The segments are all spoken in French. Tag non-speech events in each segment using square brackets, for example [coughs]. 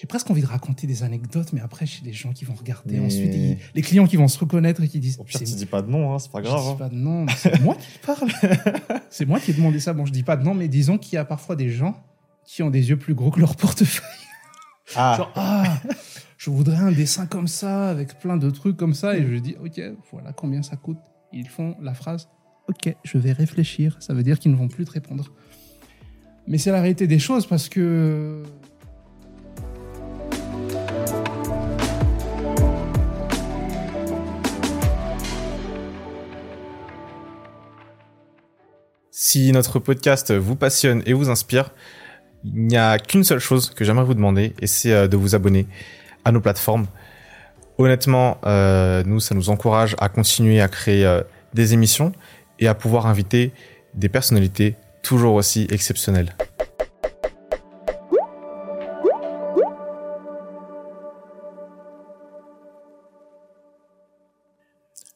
j'ai presque envie de raconter des anecdotes, mais après, j'ai des gens qui vont regarder. Mais- Ensuite, ils- les clients qui vont se reconnaître et qui disent Au pire, tu dis pas de nom, hein, c'est pas je grave. dis hein. pas de nom, c'est moi qui parle. [laughs] c'est moi qui ai demandé ça. Bon, je dis pas de nom, mais disons qu'il y a parfois des gens qui ont des yeux plus gros que leur portefeuille. Ah, [laughs] Genre, ah, je voudrais un dessin comme ça, avec plein de trucs comme ça. Et je dis, OK, voilà combien ça coûte. Ils font la phrase, OK, je vais réfléchir. Ça veut dire qu'ils ne vont plus te répondre. Mais c'est la réalité des choses parce que. Si notre podcast vous passionne et vous inspire, il n'y a qu'une seule chose que j'aimerais vous demander, et c'est euh, de vous abonner à nos plateformes. Honnêtement, euh, nous, ça nous encourage à continuer à créer euh, des émissions et à pouvoir inviter des personnalités toujours aussi exceptionnelles.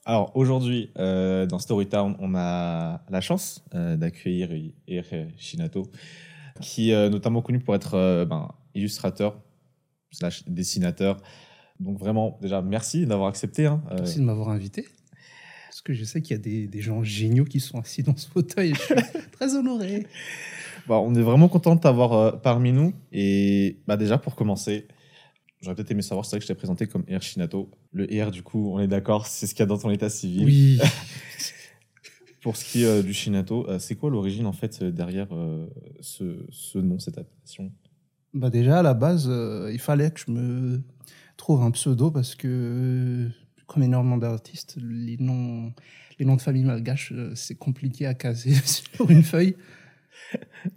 Alors aujourd'hui, euh, dans Storytown, on a la chance euh, d'accueillir Ere Shinato, qui est euh, notamment connu pour être euh, ben, illustrateur slash dessinateur. Donc vraiment, déjà, merci d'avoir accepté. hein. Merci de m'avoir invité. Parce que je sais qu'il y a des, des gens géniaux qui sont assis dans ce fauteuil. Je suis [laughs] très honoré. Bah, on est vraiment content de t'avoir parmi nous. Et bah, déjà, pour commencer, j'aurais peut-être aimé savoir, c'est vrai que je t'ai présenté comme Er Shinato. Le ER, du coup, on est d'accord, c'est ce qu'il y a dans ton état civil. Oui. [laughs] Pour ce qui est euh, du Shinato, euh, c'est quoi l'origine en fait euh, derrière ce, ce nom, cette appellation? Bah déjà, à la base, euh, il fallait que je me trouve un pseudo parce que, comme énormément d'artistes, les noms, les noms de famille malgaches, euh, c'est compliqué à caser [laughs] sur une feuille. [laughs]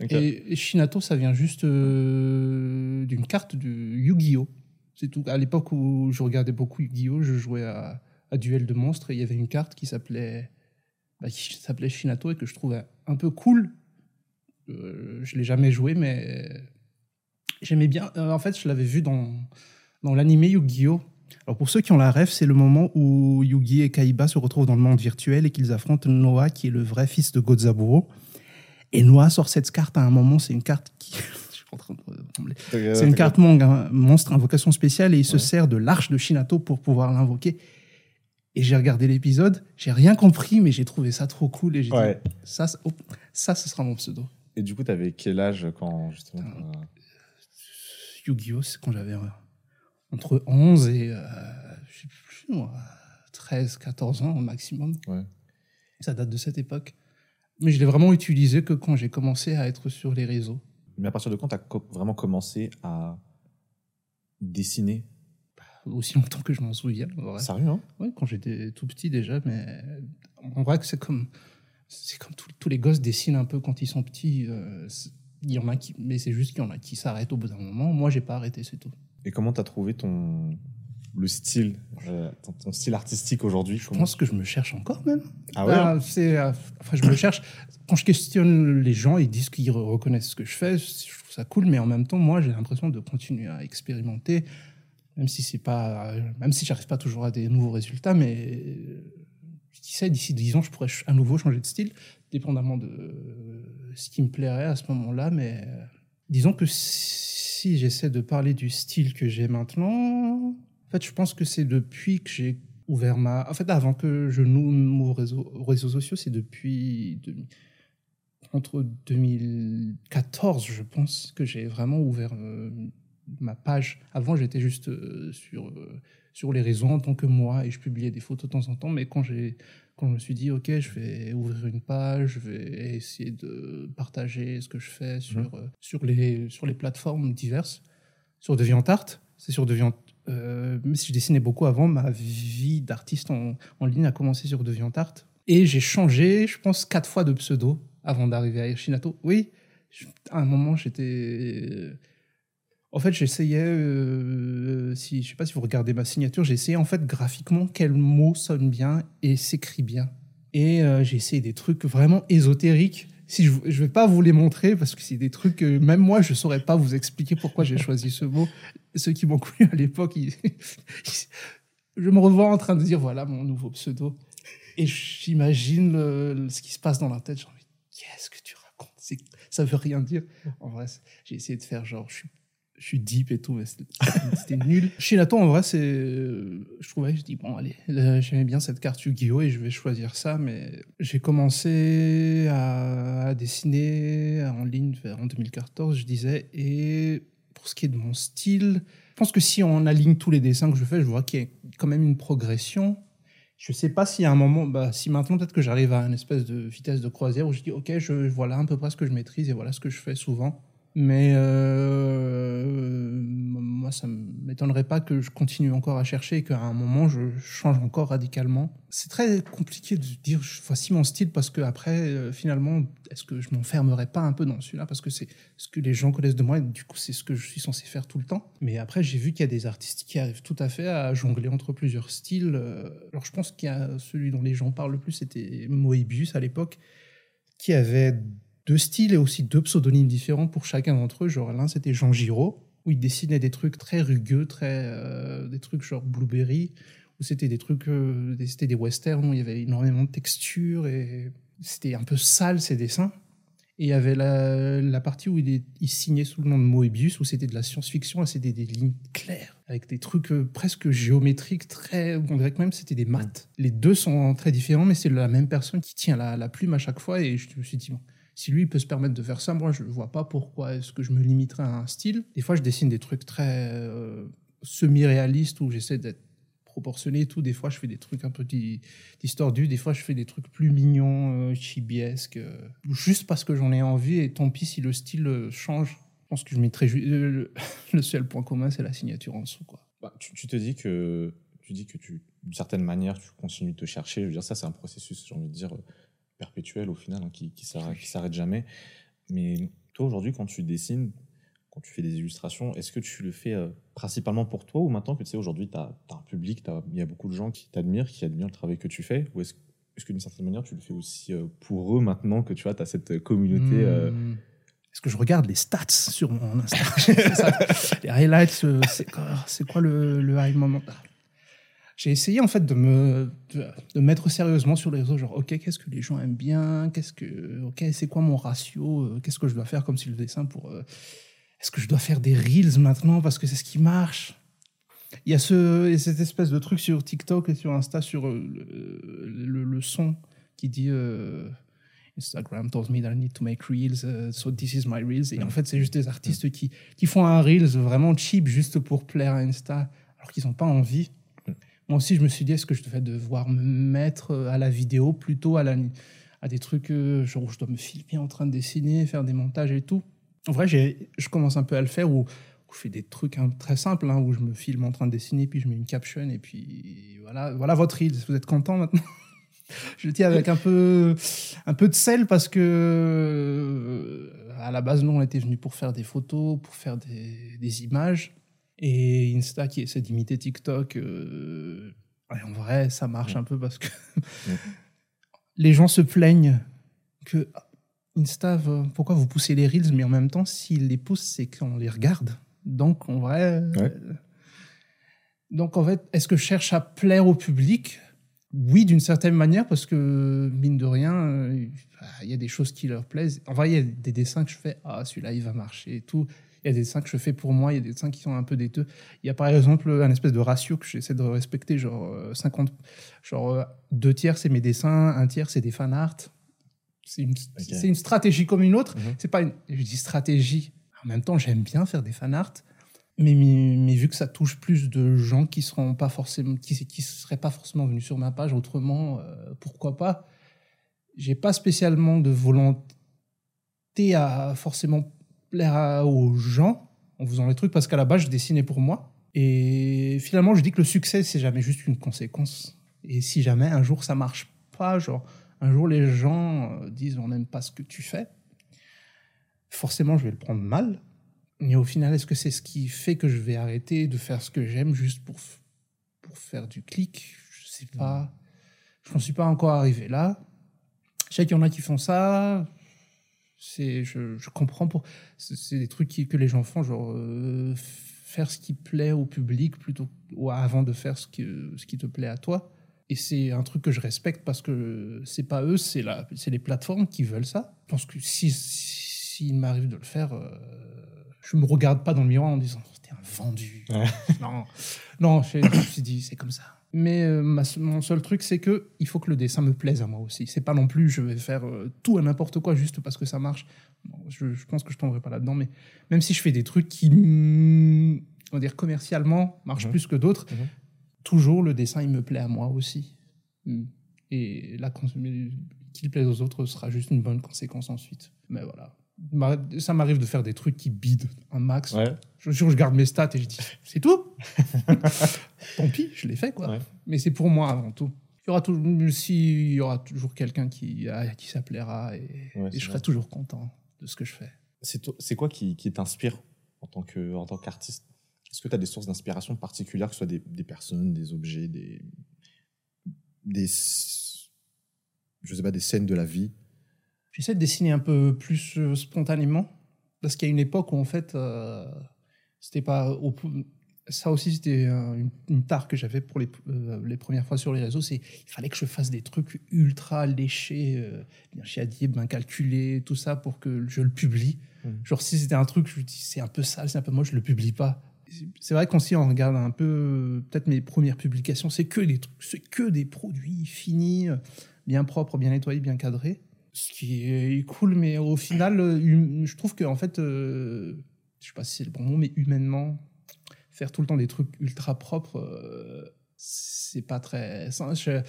Et, et Shinato, ça vient juste euh, d'une carte du Yu-Gi-Oh! C'est tout. À l'époque où je regardais beaucoup Yu-Gi-Oh! je jouais à, Duel de monstres et il y avait une carte qui s'appelait bah, s'appelait Shinato et que je trouvais un peu cool. Euh, je l'ai jamais joué, mais j'aimais bien. Euh, en fait, je l'avais vu dans, dans l'animé Yu-Gi-Oh! Alors pour ceux qui ont la rêve, c'est le moment où Yugi et Kaiba se retrouvent dans le monde virtuel et qu'ils affrontent Noah, qui est le vrai fils de Gozaburo. Et Noah sort cette carte à un moment, c'est une carte qui... [laughs] En train de euh, C'est une carte mong, hein, monstre, invocation spéciale, et il se sert de l'arche de Shinato pour pouvoir l'invoquer. Et j'ai regardé l'épisode, j'ai rien compris, mais j'ai trouvé ça trop cool, et j'ai Ouais. dit, ça, ça- oh, ça, ce sera mon pseudo. Et du coup, t'avais quel âge quand justement t'as- Yu-Gi-Oh! c'est quand j'avais euh, entre 11 et, euh, je sais plus, moi, 13, 14 ans au maximum. Ouais. Ça date de cette époque. Mais je l'ai vraiment utilisé que quand j'ai commencé à être sur les réseaux. Mais à partir de quand t'as co- vraiment commencé à dessiner? Aussi longtemps que je m'en souviens. en. Sérieux, hein? Ouais, quand j'étais tout petit déjà, mais en vrai que c'est comme c'est comme tous- tous les gosses dessinent un peu quand ils sont petits. euh, il y en a qui, mais c'est juste qu'il y en a qui s'arrêtent au bout d'un moment. Moi, j'ai pas arrêté, c'est tout. Et comment t'as trouvé ton le style, euh, ton, style artistique aujourd'hui Je pense que je me cherche encore même. Ah ouais hein Ah, c'est, euh, enfin, je me cherche. Quand je questionne les gens, ils disent qu'ils re- reconnaissent ce que je fais. Je trouve ça cool, mais en même temps, moi, j'ai l'impression de continuer à expérimenter, même si c'est pas, même si j'arrive pas toujours à des nouveaux résultats. Mais euh, qui sait, d'ici 10 ans, je pourrais à nouveau changer de style, dépendamment de euh, ce qui me plairait à ce moment-là. Mais euh, disons que si j'essaie de parler du style que j'ai maintenant, en fait, je pense que c'est depuis que j'ai ouvert ma. En fait, avant que je noue m'ouvre aux réseaux, aux réseaux sociaux, c'est depuis. Entre 2014, je pense, que j'ai vraiment ouvert euh, ma page. Avant, j'étais juste euh, sur, euh, sur les réseaux en tant que moi et je publiais des photos de temps en temps. Mais quand, j'ai, quand je me suis dit, OK, je vais ouvrir une page, je vais essayer de partager ce que je fais sur, euh, sur, les, sur les plateformes diverses, sur DeviantArt, c'est sur DeviantArt. Euh, même si je dessinais beaucoup avant, ma vie d'artiste en, ligne a commencé sur DeviantArt. Et j'ai changé, je pense, quatre fois de pseudo avant d'arriver à Irshinato. Oui, à un moment, j'étais. En fait, j'essayais, euh, si, je sais pas si vous regardez ma signature, essayé en fait graphiquement quel mot sonne bien et s'écrit bien. Et euh, j'ai essayé des trucs vraiment ésotériques. Si je, je vais pas vous les montrer parce que c'est des trucs que même moi je saurais pas vous expliquer pourquoi j'ai choisi ce mot. Ceux qui m'ont connu à l'époque, je me revois en train de dire voilà mon nouveau pseudo. Et j'imagine ce qui se passe dans la tête. J'ai envie, qu'est-ce que tu racontes? Ça veut rien dire. En vrai, j'ai essayé de faire genre, je suis je suis deep et tout, mais c'était nul. [laughs] Shinato, en vrai, c'est. Je trouvais, je dis, bon, allez, j'aimais bien cette carte Yu-Gi-Oh! et je vais choisir ça, mais j'ai commencé à, à dessiner en ligne vers en 2014, je disais, et pour ce qui est de mon style, je pense que si on aligne tous les dessins que je fais, je vois qu'il y a quand même une progression. Je sais pas y a un moment, bah, si maintenant peut-être que j'arrive à une espèce de vitesse de croisière où je dis, ok, je, voilà à peu près ce que je maîtrise et voilà ce que je fais souvent. Mais euh, moi, ça ne m'étonnerait pas que je continue encore à chercher et qu'à un moment, je change encore radicalement. C'est très compliqué de dire voici mon style parce que après, euh, finalement, est-ce que je m'enfermerai pas un peu dans celui-là? Parce que c'est ce que les gens connaissent de moi et du coup, c'est ce que je suis censé faire tout le temps. Mais après, j'ai vu qu'il y a des artistes qui arrivent tout à fait à jongler entre plusieurs styles. Euh, Alors, je pense qu'il y a celui dont les gens parlent le plus, c'était Moebius à l'époque, qui avait deux styles et aussi deux pseudonymes différents pour chacun d'entre eux. Genre l'un c'était Jean Giraud, où il dessinait des trucs très rugueux, très euh, des trucs genre Blueberry, où c'était des trucs, euh, c'était des westerns où il y avait énormément de textures et c'était un peu sale ses dessins. Et il y avait la, la partie où il, est- il signait sous le nom de Moebius, où c'était de la science-fiction, et c'était des lignes claires, avec des trucs euh, presque géométriques, très, on dirait que même c'était des maths. Les deux sont très différents, mais c'est la même personne qui tient la, la plume à chaque fois, et je me suis dit, bon, si lui peut se permettre de faire ça, moi je ne vois pas pourquoi est-ce que je me limiterais à un style. Des fois je dessine des trucs très euh, semi-réalistes où j'essaie d'être proportionné et tout. Des fois je fais des trucs un peu di- distordus, des fois je fais des trucs plus mignons, euh, chibiesques, euh, juste parce que j'en ai envie et tant pis si le style euh, change. Je pense que je mettrais le- [laughs] le seul point commun c'est la signature en dessous. Quoi. Bah, tu, tu te dis que tu dis que tu d'une certaine manière tu continues de te chercher. Je veux dire ça c'est un processus j'ai envie de dire euh, perpétuel au final hein, qui qui s'arrête jamais. Mais toi aujourd'hui quand tu dessines quand tu fais des illustrations, est-ce que tu le fais euh, principalement pour toi ou maintenant que tu sais aujourd'hui tu as, un public, il y a beaucoup de gens qui t'admirent, qui admirent le travail que tu fais ou est-ce est-ce que d'une certaine manière tu le fais aussi euh, pour eux maintenant que tu vois, as cette communauté euh, Hmm. Est-ce que je regarde les stats sur mon Insta? [laughs] C'est ça. Les highlights, c'est quoi, c'est quoi le, le high moment? J'ai essayé en fait de me de, de mettre sérieusement sur les réseaux, genre ok, qu'est-ce que les gens aiment bien, qu'est-ce que ok, c'est quoi mon ratio, euh, qu'est-ce que je dois faire comme si le dessin pour, euh, est-ce que je dois faire des reels maintenant parce que c'est ce qui marche? Il y a ce cette espèce de truc sur TikTok et sur Insta sur euh, le, le- le son qui dit euh, Instagram told me that I need to make reels, uh, so this is my reels. Et en fait, c'est juste des artistes qui, qui font un reels vraiment cheap juste pour plaire à Insta, alors qu'ils n'ont pas envie. Moi aussi, je me suis dit, est-ce que je devais devoir me mettre euh, à la vidéo plutôt à, des trucs euh, genre où je dois me filmer en train de dessiner, faire des montages et tout. En vrai, je commence un peu à le faire où, je fais des trucs hein, très simples, hein, où je me filme en train de dessiner, puis je mets une caption, et puis voilà, voilà votre reel. Vous êtes content maintenant? [laughs] Je le dis avec un peu, de sel parce que euh, à la base, nous, on était venus pour faire des photos, pour faire des images. Et Insta qui essaie d'imiter TikTok, euh, en vrai, ça marche un peu parce que [laughs] les gens se plaignent que Insta, pourquoi vous poussez les reels, mais en même temps, s'ils les poussent, c'est qu'on les regarde. Donc, en vrai. euh, donc, en fait, est-ce que je cherche à plaire au public? Oui, d'une certaine manière, parce que, mine de rien, euh, bah, il y a des choses qui leur plaisent. En vrai, il y a des dessins que je fais, ah, celui-là, il va marcher et tout. Il y a des dessins que je fais pour moi, il y a des dessins qui sont un peu déteux. Il y a par exemple un espèce de ratio que j'essaie de respecter, genre euh, 50, genre euh, deux tiers c'est mes dessins, un tiers c'est des fan art. C'est une, une stratégie comme une autre. Mhm. C'est pas une, je dis stratégie. En même temps, j'aime bien faire des fan art, mais, mais, mais vu que ça touche plus de gens qui seront pas forcément, qui, qui seraient pas forcément venus sur ma page autrement, euh, pourquoi pas J'ai pas spécialement de volonté à forcément plaire à- aux gens en faisant les trucs parce qu'à la base je dessinais pour moi. Et finalement je dis que le succès c'est jamais juste une conséquence. Et si jamais un jour ça marche pas genre un jour les gens euh, disent on n'aime pas ce que tu fais forcément je vais le prendre mal. Mais au final est-ce que c'est ce qui fait que je vais arrêter de faire ce que j'aime juste pour pour faire du clic? Je sais pas. Je n'en suis pas encore arrivé là. Je sais qu'il y en a qui font ça c'est je, je comprends pour c'est des trucs qui- que les gens font genre euh, faire ce qui plaît au public plutôt ou avant de faire ce qui ce qui te plaît à toi et c'est un truc que je respecte parce que c'est pas eux c'est la c'est les plateformes qui veulent ça je pense que si s'il m'arrive de le faire euh, je me regarde pas dans le miroir en disant t'es un vendu. Ouais. Non, non, je, je me suis dit c'est comme ça. Mais euh, ma- mon seul truc, c'est que il faut que le dessin me plaise à moi aussi. C'est pas non plus je vais faire euh, tout à n'importe quoi juste parce que ça marche. Je, je pense que je tomberai pas là-dedans. Mais même si je fais des trucs qui, mm, on va dire commercialement, marchent Mhm. plus que d'autres, Mhm. toujours le dessin il me plaît à moi aussi. Mm. Et là, qu'il plaise aux autres sera juste une bonne conséquence ensuite. Mais voilà. Ça m'arrive de faire des trucs qui bident un max. Ouais. Je jure, je garde mes stats et je dis, c'est tout. [laughs] Tant pis, je l'ai fait, quoi. Ouais. Mais c'est pour moi avant tout. Il y aura toujours, si, il y aura toujours quelqu'un qui, à qui ça plaira et, Ouais, et c'est je serai toujours content de ce que je fais. C'est quoi qui, qui t'inspire en tant qu'artiste? Est-ce que tu as des sources d'inspiration particulières, que ce soit des, des personnes, des objets, des des je sais pas des scènes de la vie? J'essaie de dessiner un peu plus euh, spontanément? Parce qu'il y a une époque où en fait, euh, c'était pas au- ça aussi c'était une, une tare que j'avais pour les, euh, les premières fois sur les réseaux, c'est il fallait que je fasse des trucs ultra léchés, euh, bien chiadier, bien calculés, tout ça pour que je le publie. Mhm. Genre si c'était un truc, je dis c'est un peu sale, c'est un peu moche, je le publie pas. C'est vrai qu'on si on regarde un peu peut-être mes premières publications, c'est que des trucs, c'est que des produits finis, bien propres, bien nettoyés, bien cadrés. Ce qui est cool, mais au final, euh, hum- je trouve que en fait, euh, je sais pas si c'est le bon mot, mais humainement, faire tout le temps des trucs ultra propres, euh, c'est pas très. Je,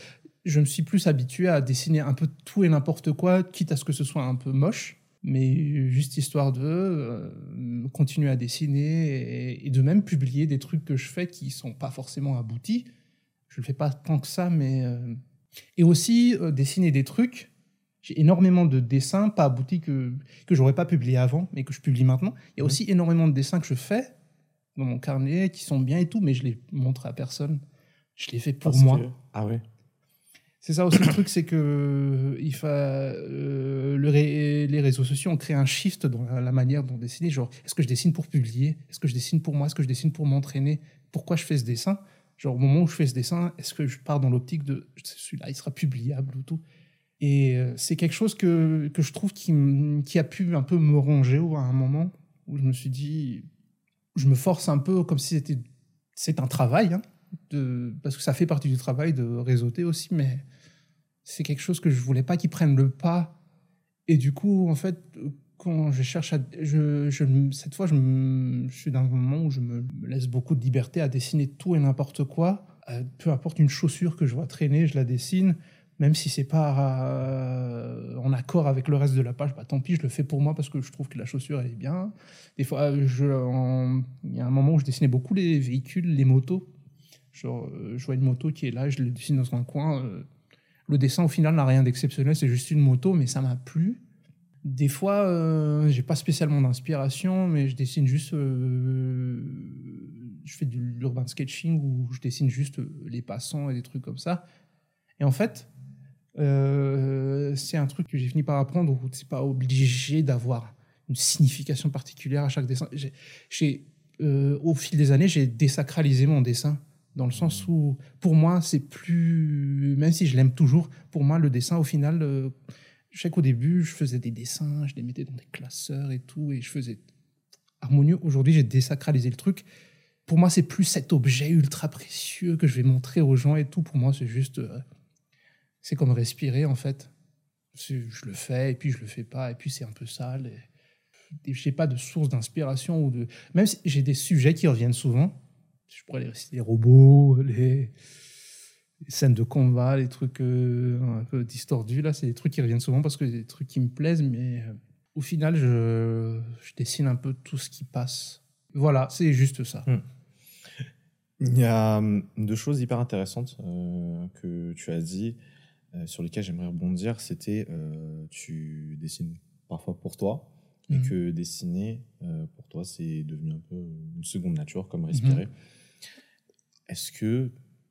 je me suis plus habitué à dessiner un peu tout et n'importe quoi, quitte à ce que ce soit un peu moche, mais juste histoire de euh, continuer à dessiner et, de même publier des trucs que je fais qui sont pas forcément aboutis. Je le fais pas tant que ça, mais euh, et aussi dessiner des trucs. J'ai énormément de dessins pas aboutis que que j'aurais pas publié avant, mais que je publie maintenant. Il y a aussi énormément de dessins que je fais dans mon carnet qui sont bien et tout, mais je les montre à personne. Je les fais pour Parce moi. que- Ah ouais. C'est ça aussi le truc, c'est que il fa- euh, le ré- les réseaux sociaux ont créé un shift dans la manière dont dessiner. Genre, est-ce que je dessine pour publier? Est-ce que je dessine pour moi? Est-ce que je dessine pour m'entraîner? Pourquoi je fais ce dessin? Genre, au moment où je fais ce dessin, est-ce que je pars dans l'optique de celui-là, il sera publiable ou tout? Et euh, c'est quelque chose que, que je trouve qui, qui a pu un peu me ronger à un moment où je me suis dit, je me force un peu comme si c'était c'est un travail, hein, parce que ça fait partie du travail de réseauter aussi, mais c'est quelque chose que je voulais pas qu'ils prennent le pas. Et du coup, en fait, quand je cherche à. Cette fois, je, suis dans un moment où je me, me laisse beaucoup de liberté à dessiner tout et n'importe quoi. Euh, peu importe une chaussure que je vois traîner, je la dessine. Même si c'est pas euh, en accord avec le reste de la page, bah, tant pis, je le fais pour moi parce que je trouve que la chaussure est bien. Des fois, en- il y a un moment où je dessinais beaucoup les véhicules, les motos. Genre, euh, je vois une moto qui est là, je le dessine dans un coin. euh, le dessin, au final, n'a rien d'exceptionnel, c'est juste une moto, mais ça m'a plu. Des fois, euh, j'ai pas spécialement d'inspiration, mais je dessine juste. euh, je fais de l'urban sketching où je dessine juste euh, les passants et des trucs comme ça. Et en fait, euh, c'est un truc que j'ai fini par apprendre où c'est pas obligé d'avoir une signification particulière à chaque dessin. J'ai- euh, au fil des années, j'ai désacralisé mon dessin dans le sens où, pour moi, c'est plus, même si je l'aime toujours, pour moi, le dessin, au final, euh, je sais qu'au début, je faisais des dessins, je les mettais dans des classeurs et tout, et je faisais harmonieux. Aujourd'hui, j'ai désacralisé le truc. Pour moi, c'est plus cet objet ultra précieux que je vais montrer aux gens et tout. Pour moi, c'est juste, c'est comme respirer en fait. Je le fais et puis je le fais pas et puis c'est un peu sale. Et... et J'ai pas de source d'inspiration ou de. Même si j'ai des sujets qui reviennent souvent. Je pourrais les réciter les robots, les, scènes de combat, les trucs euh, un peu distordus là, c'est des trucs qui reviennent souvent parce que c'est des trucs qui me plaisent, mais euh, au final, je, je dessine un peu tout ce qui passe. Voilà, c'est juste ça. Il y a hum, deux choses hyper intéressantes euh, que tu as dit, sur lesquelles j'aimerais rebondir. C'était, euh, tu dessines parfois pour toi, et Mhm. que dessiner, euh, pour toi, c'est devenu un peu une seconde nature, comme respirer. Est-ce que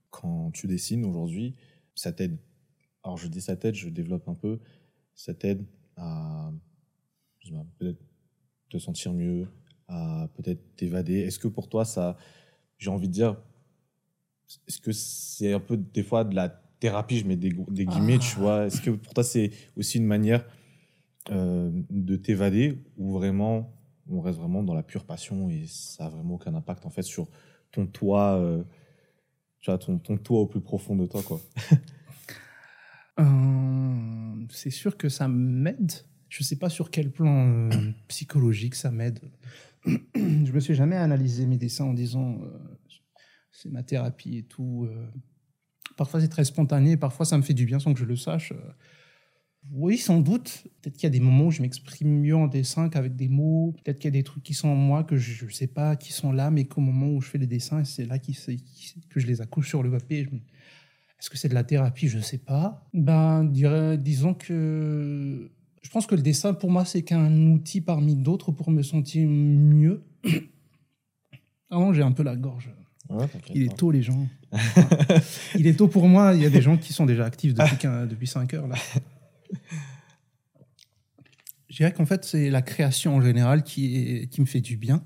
quand tu dessines aujourd'hui, ça t'aide? Alors je dis ça t'aide, je développe un peu, ça t'aide à peut-être te sentir mieux, à peut-être t'évader. Est-ce que pour toi, ça, j'ai envie de dire, est-ce que c'est un peu des fois de la thérapie, je mets des, des guillemets, tu Ah. vois Est-ce que pour toi, c'est aussi une manière euh, de t'évader ou vraiment on reste vraiment dans la pure passion et ça a vraiment aucun impact en fait sur ton toit, euh, tu vois, ton, ton toit au plus profond de toi, quoi? [laughs] Euh, c'est sûr que ça m'aide. Je sais pas sur quel plan psychologique ça m'aide. [clears throat] je me suis jamais analysé mes dessins en disant c'est ma thérapie et tout. Parfois c'est très spontané, parfois ça me fait du bien sans que je le sache. Euh, Oui, sans doute. Peut-être qu'il y a des moments où je m'exprime mieux en dessin qu'avec des mots. Peut-être qu'il y a des trucs qui sont en moi que je ne sais pas qui sont là, mais qu'au moment où je fais les dessins, c'est là que je les accouche sur le papier. Est-ce que c'est de la thérapie? Je ne sais pas. Ben, disons que je pense que le dessin, pour moi, c'est qu'un outil parmi d'autres pour me sentir mieux. [coughs] Avant, j'ai un peu la gorge. Ouais, Il est tôt, les gens. [laughs] Il est tôt pour moi. Il y a des gens qui sont déjà actifs depuis, depuis 5 heures. Là. Je dirais qu'en fait, c'est la création en général qui, est, qui me fait du bien.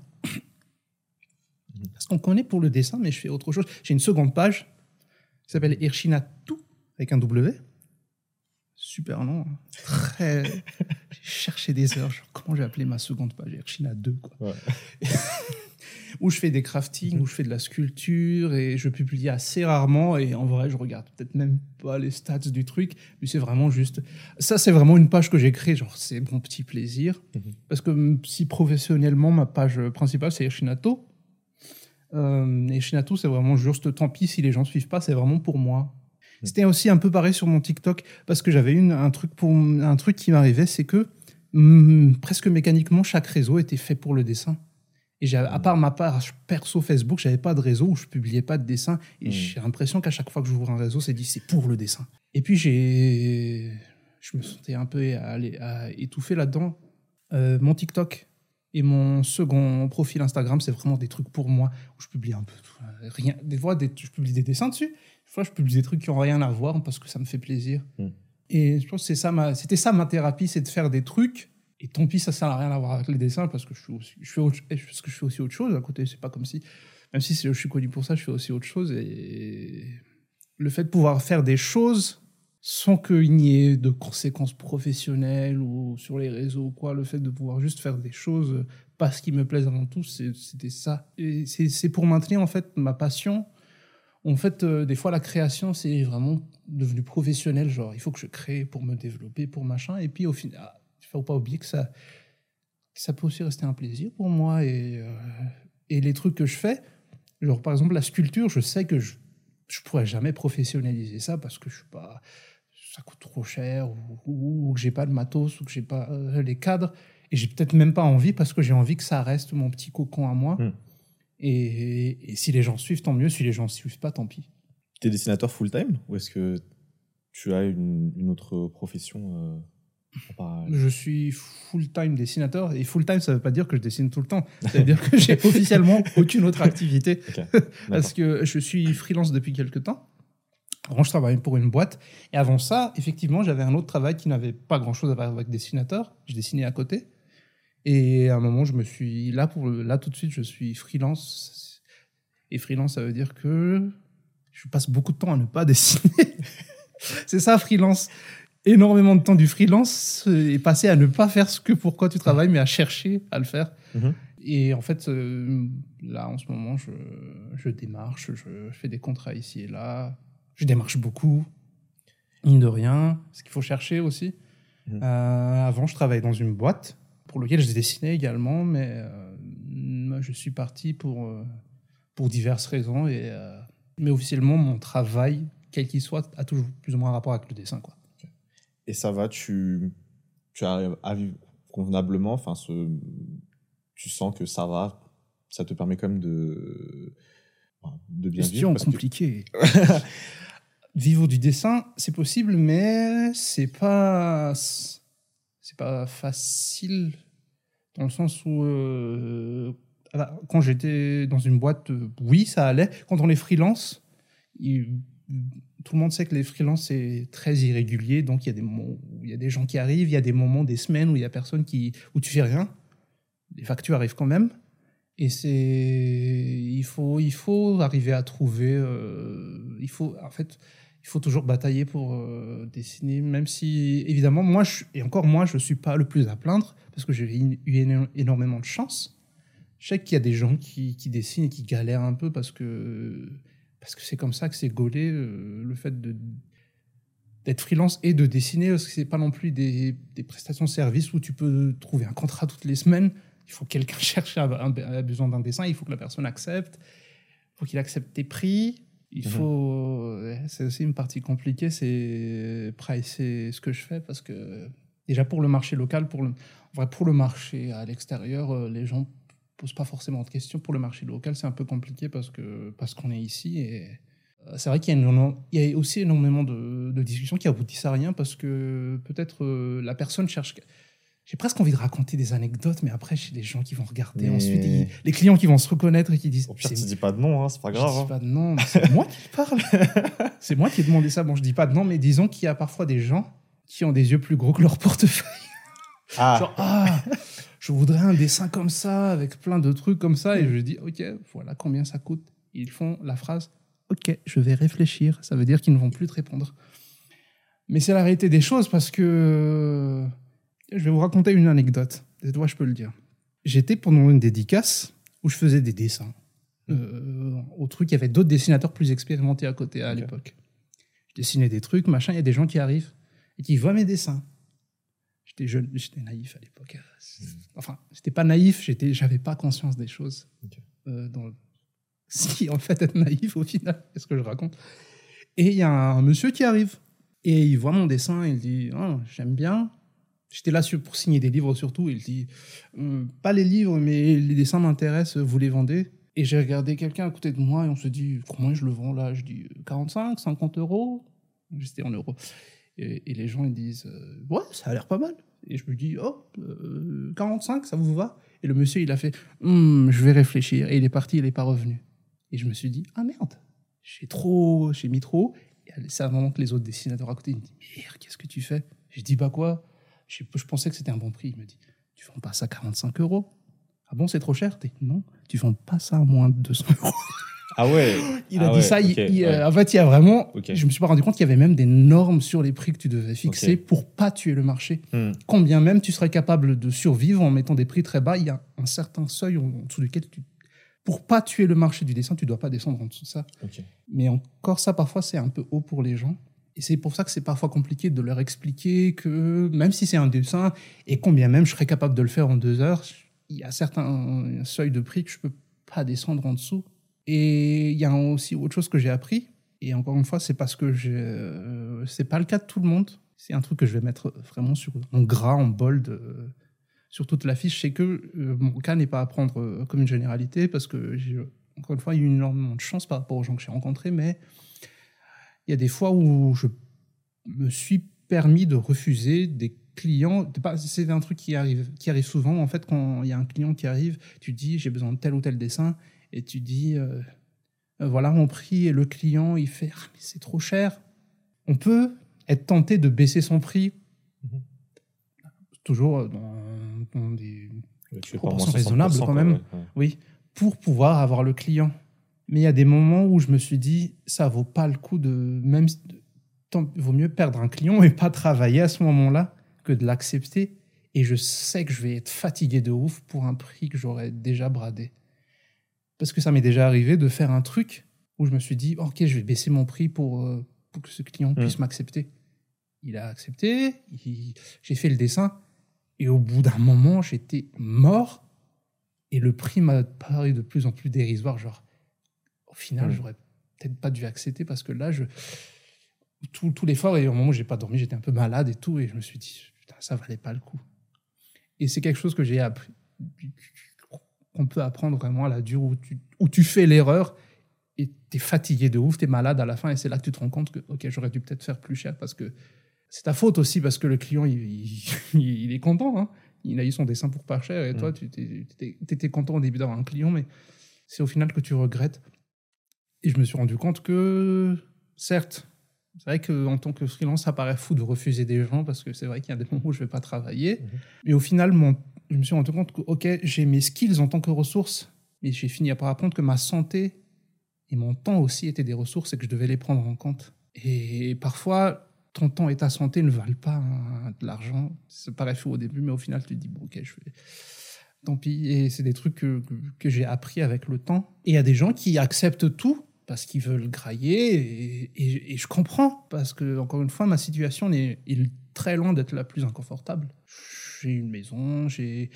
Parce qu'on connaît pour le dessin, mais je fais autre chose. J'ai une seconde page qui s'appelle Irchinatu, avec un W. Super nom. hein. Très. [laughs] J'ai cherché des heures. genre, comment j'ai appelé ma seconde page Irchina 2, quoi. Ouais. [laughs] où je fais des craftings, où je fais de la sculpture et je publie assez rarement. Et en vrai, je regarde peut-être même pas les stats du truc, mais c'est vraiment juste. Ça, c'est vraiment une page que j'ai créée, genre c'est mon petit plaisir. Mhm. Parce que mm, si professionnellement, ma page principale, c'est Irshinato. Euh, et Shinato, c'est vraiment juste tant pis si les gens suivent pas, c'est vraiment pour moi. C'était aussi un peu pareil sur mon TikTok parce que j'avais une un truc pour un truc qui m'arrivait, c'est que mm, presque mécaniquement chaque réseau était fait pour le dessin. Et à part ma page perso Facebook, j'avais pas de réseau où je publiais pas de dessin. Et Mm. j'ai l'impression qu'à chaque fois que j'ouvre un réseau, c'est dit c'est pour le dessin. Et puis j'ai, je me sentais un peu à, à étouffé là-dedans. Euh, mon TikTok et mon second profil Instagram, c'est vraiment des trucs pour moi où je publie un peu tout, euh, rien. Des fois, des- je publie des dessins dessus. Des fois, je publie des trucs qui ont rien à voir parce que ça me fait plaisir. Mm. Et je pense que c'est ça ma, c'était ça ma thérapie, c'est de faire des trucs. Et tant pis, ça, ça n'a rien à voir avec les dessins parce que je fais autre, que je fais aussi autre chose à côté. C'est pas comme si, même si je suis connu pour ça, je fais aussi autre chose. Et le fait de pouvoir faire des choses sans qu'il n'y ait de conséquences professionnelles ou sur les réseaux ou quoi, le fait de pouvoir juste faire des choses parce qu'ils me plaisent avant tout, c'était ça. Et c'est pour maintenir en fait ma passion. En fait, euh, des fois, la création, c'est vraiment devenu professionnel. Genre, il faut que je crée pour me développer, pour machin. Et puis, au final, faut pas oublier que ça, que ça peut aussi rester un plaisir pour moi. Et, euh, et les trucs que je fais, genre, par exemple, la sculpture, je sais que je je pourrais jamais professionnaliser ça parce que je suis pas ça coûte trop cher ou, ou- ou que j'ai pas le matos ou que j'ai pas euh, les cadres et j'ai peut-être même pas envie parce que j'ai envie que ça reste mon petit cocon à moi Mm. et, et si les gens suivent tant mieux si les gens suivent pas tant pis T'es dessinateur full-time ou est-ce que tu as une, une autre profession euh, je suis full-time dessinateur et full-time ça veut pas dire que je dessine tout le temps [laughs] ça veut dire que j'ai officiellement aucune autre activité [laughs] parce que je suis freelance depuis quelques temps. Avant, je travaillais pour une boîte. Et avant ça, effectivement, j'avais un autre travail qui n'avait pas grand-chose à voir avec dessinateur. Je dessinais à côté. Et à un moment, je me suis... Là, pour le- là tout de suite, je suis freelance. Et freelance, ça veut dire que je passe beaucoup de temps à ne pas [laughs] dessiner. C'est ça, freelance. Énormément de temps du freelance est passé à ne pas faire ce que pourquoi tu travailles, mais à chercher à le faire. Mhm. Et en fait, euh, là, en ce moment, je, je démarche, je fais des contrats ici et là. Je démarche beaucoup, mine de rien, ce qu'il faut chercher aussi. Mhm. Euh, avant, je travaillais dans une boîte pour laquelle je dessinais également, mais euh, je suis parti pour, euh, pour diverses raisons. Et, mais officiellement, mon travail, quel qu'il soit, a toujours plus ou moins un rapport avec le dessin. Quoi. Et ça va, tu, tu arrives à vivre convenablement, enfin, ce, tu sens que ça va, ça te permet quand même de, de bien Question vivre. parce que- compliquée. [laughs] Vivre du dessin, c'est possible, mais c'est pas c'est pas facile dans le sens où euh, ah, quand j'étais dans une boîte, euh, oui, ça allait. Quand on est freelance, il- tout le monde sait que les freelances c'est très irrégulier, donc il y a des moments où il y a des gens qui arrivent, il y a des moments, des semaines où il y a personne qui où tu fais rien. Les factures arrivent quand même. Et c'est, il faut, il faut arriver à trouver, euh, il faut, en fait, il faut toujours batailler pour euh, dessiner, même si, évidemment, moi, je, et encore moi, je ne suis pas le plus à plaindre, parce que j'ai eu éno- énormément de chance. Je sais qu'il y a des gens qui dessinent et qui galèrent un peu parce que parce que c'est comme ça que c'est gaulé, euh, le fait de d'être freelance et de dessiner, parce que c'est pas non plus des, des prestations de services où tu peux trouver un contrat toutes les semaines. Il faut que quelqu'un [laughs] cherche a besoin d'un dessin, il faut que la personne accepte, il faut qu'il accepte tes prix. Il Mhm. faut, ouais, c'est aussi une partie compliquée, c'est pricer ce que je fais parce que déjà pour le marché local, pour le, en vrai, pour le marché à l'extérieur, euh, les gens posent pas forcément de questions. Pour le marché local, c'est un peu compliqué parce que parce qu'on est ici et euh, c'est vrai qu'il y y a aussi énormément de, de discussions qui aboutissent à rien parce que peut-être euh, la personne cherche. J'ai presque envie de raconter des anecdotes, mais après, j'ai des gens qui vont regarder. Mais- Ensuite, ils- les clients qui vont se reconnaître et qui disent Au pire, tu dis pas de nom, hein, c'est pas je grave. dis hein. pas de nom, mais c'est moi qui parle. [laughs] c'est moi qui ai demandé ça. Bon, je dis pas de nom, mais disons qu'il y a parfois des gens qui ont des yeux plus gros que leur portefeuille. Ah, Genre, ah, je voudrais un dessin comme ça, avec plein de trucs comme ça. Et je dis, OK, voilà combien ça coûte. Ils font la phrase, OK, je vais réfléchir. Ça veut dire qu'ils ne vont plus te répondre. Mais c'est la réalité des choses parce que je vais vous raconter une anecdote. Cette fois, je peux le dire. J'étais pendant une dédicace où je faisais des dessins. Euh, au truc, il y avait d'autres dessinateurs plus expérimentés à côté à l'époque. Je dessinais des trucs, machin. Il y a des gens qui arrivent et qui voient mes dessins. J'étais jeune, j'étais naïf à l'époque. Enfin, j'étais pas naïf, j'étais, j'avais pas conscience des choses. Euh, dans le- [laughs] Si, en fait, être naïf au final, qu'est-ce que je raconte? Et il y a un monsieur qui arrive et il voit mon dessin, il dit Ah, J'aime bien. J'étais là pour signer des livres surtout. Il dit Euh, Pas les livres, mais les dessins m'intéressent, vous les vendez Et j'ai regardé quelqu'un à côté de moi et on se dit Comment je le vends là Je dis 45, 50 euros C'était en euros. Et, les gens ils disent euh, Ouais, ça a l'air pas mal. Et je me dis Oh, euh, 45, ça vous va? Et le monsieur il a fait Hum, Je vais réfléchir. Et il est parti, il n'est pas revenu. Et je me suis dit Ah merde, j'ai trop, j'ai mis trop. Et c'est à un moment que les autres dessinateurs à côté ils me disent Merde, qu'est-ce que tu fais? Je dis Bah quoi? Je, je pensais que c'était un bon prix. Il me dit Tu vends pas ça 45 euros? Ah bon, c'est trop cher? Non, tu vends pas ça à moins de 200 euros. Ah ouais. [gasps] Il Ah a dit ouais, ça. il- ok, il- ouais. euh, en fait, il y a vraiment. Ok. Je me suis pas rendu compte qu'il y avait même des normes sur les prix que tu devais fixer Ok. pour pas tuer le marché. Hmm. Combien même tu serais capable de survivre en mettant des prix très bas, il y a un certain seuil en en dessous duquel tu. Pour pas tuer le marché du dessin, tu dois pas descendre en dessous de ça. Mais encore ça, parfois, c'est un peu haut pour les gens. Et c'est pour ça que c'est parfois compliqué de leur expliquer que même si c'est un dessin, et combien même je serais capable de le faire en deux heures, il y a certains seuils de prix que je peux pas descendre en dessous. Et il y a aussi autre chose que j'ai appris. Et encore une fois, c'est parce que je, euh, c'est pas le cas de tout le monde. C'est un truc que je vais mettre vraiment sur, en gras, en bold, euh, sur toute la fiche. C'est que euh, mon cas n'est pas à prendre comme une généralité parce que encore une fois, il y a eu énormément de chance par rapport aux gens que j'ai rencontrés, mais il y a des fois où je me suis permis de refuser des clients. C'est un truc qui arrive, qui arrive souvent. En fait, quand il y a un client qui arrive, tu dis j'ai besoin de tel ou tel dessin, et tu dis euh, euh, voilà mon prix, et le client il fait Ah, mais c'est trop cher. On peut être tenté de baisser son prix, toujours dans, dans des Ouais, tu fais Proportion moins 60%, raisonnable, quand même. ouais, ouais. oui, pour pouvoir avoir le client. Mais il y a des moments où je me suis dit, ça vaut pas le coup de même, tant, vaut mieux perdre un client et pas travailler à ce moment-là que de l'accepter. Et je sais que je vais être fatigué de ouf pour un prix que j'aurais déjà bradé. Parce que ça m'est déjà arrivé de faire un truc où je me suis dit, ok, je vais baisser mon prix pour, euh, pour que ce client puisse m'accepter. Il a accepté, il- j'ai fait le dessin, et au bout d'un moment, j'étais mort, et le prix m'a paru de plus en plus dérisoire. Genre, au final, Mm. j'aurais peut-être pas dû accepter parce que là, je tout, tout l'effort, et au moment où j'ai pas dormi, j'étais un peu malade et tout, et je me suis dit, putain, ça valait pas le coup. Et c'est quelque chose que j'ai appris, qu'on peut apprendre vraiment à la dure, où tu, où tu fais l'erreur et tu es fatigué de ouf, tu es malade à la fin, et c'est là que tu te rends compte que, ok, j'aurais dû peut-être faire plus cher parce que c'est ta faute aussi, parce que le client, il, il- [laughs] il est content, hein. il a eu son dessin pour pas cher, et toi, tu étais content au début d'avoir un client, mais c'est au final que tu regrettes. Et je me suis rendu compte que, certes, c'est vrai qu'en tant que freelance, ça paraît fou de refuser des gens parce que c'est vrai qu'il y a des moments où je ne vais pas travailler. Mhm. Mais au final, mon- je me suis rendu compte que, OK, j'ai mes skills en tant que ressources, mais j'ai fini par apprendre que ma santé et mon temps aussi étaient des ressources et que je devais les prendre en compte. Et parfois, ton temps et ta santé ne valent pas hein, de l'argent. Ça paraît fou au début, mais au final, tu te dis, bon, ok, je fais. Tant pis. Et c'est des trucs que, que, j'ai appris avec le temps. Et il y a des gens qui acceptent tout parce qu'ils veulent grailler. Et, je comprends, parce que, encore une fois, ma situation est très loin d'être la plus inconfortable. J'ai une maison, j'ai.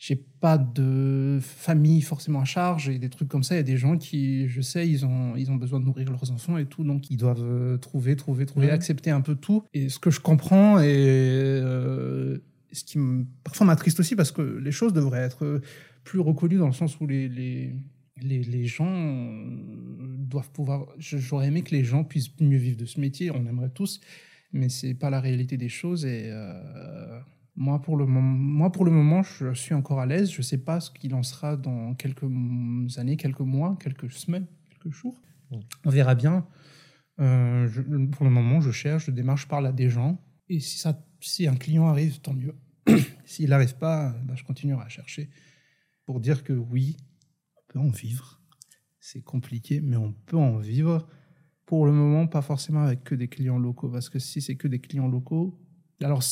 J'ai pas de famille forcément à charge et des trucs comme ça. Il y a des gens qui, je sais, ils ont, ils ont besoin de nourrir leurs enfants et tout, donc ils doivent euh, trouver, trouver, trouver, accepter un peu tout. Et ce que je comprends et euh, ce qui parfois m'attriste aussi parce que les choses devraient être plus reconnues dans le sens où les, les, les, les gens euh, doivent pouvoir. J'aurais aimé que les gens puissent mieux vivre de ce métier, on aimerait tous, mais c'est pas la réalité des choses et. euh, moi pour, le moment, moi, pour le moment, je suis encore à l'aise. Je ne sais pas ce qu'il en sera dans quelques années, quelques mois, quelques semaines, quelques jours. Mm. On verra bien. Euh, je- pour le moment, je cherche, je démarche, je parle à des gens. Et si, ça, si un client arrive, tant mieux. [clears throat] S'il n'arrive pas, ben, je continuerai à chercher pour dire que oui, on peut en vivre. C'est compliqué, mais on peut en vivre. Pour le moment, pas forcément avec que des clients locaux, parce que si c'est que des clients locaux, alors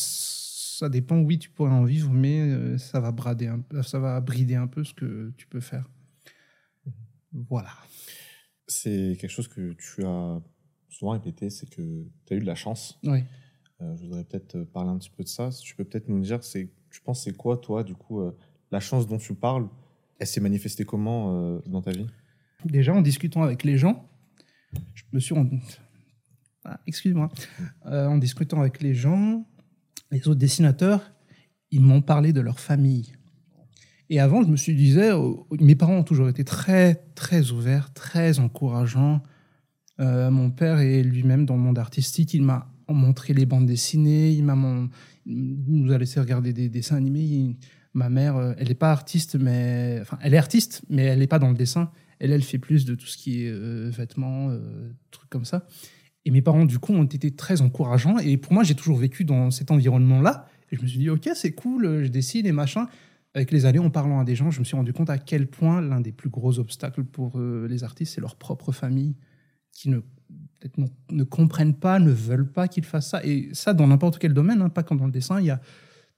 ça dépend. Oui, tu pourrais en vivre, mais euh, ça va brader, un peu, ça va brider un peu ce que tu peux faire. Voilà. C'est quelque chose que tu as souvent répété, c'est que tu as eu de la chance. Oui. Euh, je voudrais peut-être parler un petit peu de ça. Si tu peux peut-être nous dire, c'est, tu penses c'est quoi, toi, du coup, euh, la chance dont tu parles Elle s'est manifestée comment euh, dans ta vie? Déjà, en discutant avec les gens, je me suis rendu. Ah, Excuse-moi. Euh, en discutant avec les gens, les autres dessinateurs, ils m'ont parlé de leur famille. Et avant, je me suis disais, mes parents ont toujours été très, très ouverts, très encourageants. Euh, mon père est lui-même dans le monde artistique. Il m'a montré les bandes dessinées. Il m'a mon- nous a laissé regarder des dessins animés. Ma mère, euh, elle n'est pas artiste, mais enfin, elle est artiste, mais elle n'est pas dans le dessin. Elle, elle fait plus de tout ce qui est euh, vêtements, trucs comme ça. Et mes parents, du coup, ont été très encourageants. Et pour moi, j'ai toujours vécu dans cet environnement-là. Et je me suis dit, OK, c'est cool, euh, je dessine et machin. Avec les années, en parlant à des gens, je me suis rendu compte à quel point l'un des plus gros obstacles pour euh, les artistes, c'est leur propre famille, qui ne, ne comprennent pas, ne veulent pas qu'ils fassent ça. Et ça, dans n'importe quel domaine, hein, pas comme dans le dessin, il y a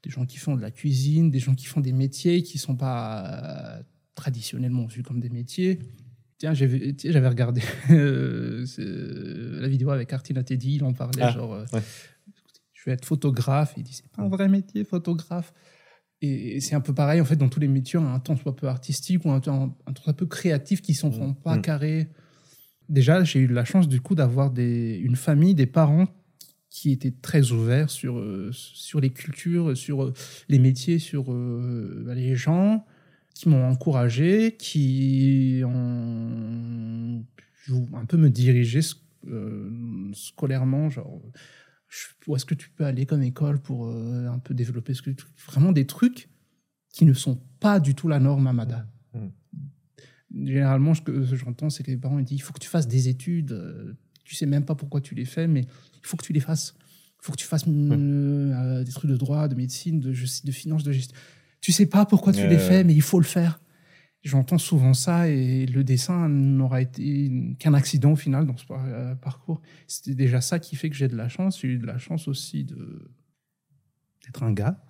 des gens qui font de la cuisine, des gens qui font des métiers qui ne sont pas euh, traditionnellement vus comme des métiers. Tiens, j'avais regardé [laughs] la vidéo avec Artina Teddy, il en parlait, Ah, genre, euh, ouais. je vais être photographe. Il dit, c'est pas un vrai métier, photographe. Et, c'est un peu pareil, en fait, dans tous les métiers, on a un temps soit peu artistique ou un temps un, temps un peu créatif qui ne sont, sont pas Mm. carrés. Déjà, j'ai eu la chance, du coup, d'avoir une famille, des parents qui étaient très ouverts sur, euh, sur les cultures, sur euh, les métiers, sur euh, bah, les gens, qui m'ont encouragé, qui ont un peu me diriger euh, scolairement, genre où est-ce que tu peux aller comme école pour euh, un peu développer ce que tu- vraiment des trucs qui ne sont pas du tout la norme à Mada. Mm. Généralement, ce que j'entends, c'est que les parents ils disent il faut que tu fasses des études, euh, tu sais même pas pourquoi tu les fais, mais il faut que tu les fasses. Il faut que tu fasses euh, des trucs de droit, de médecine, de, je- de finance, de gestion. Tu sais pas pourquoi tu les fais, mais il faut le faire. J'entends souvent ça et le dessin n'aura été qu'un accident au final dans ce euh, parcours. C'était déjà ça qui fait que j'ai de la chance. J'ai eu de la chance aussi de d'être un gars.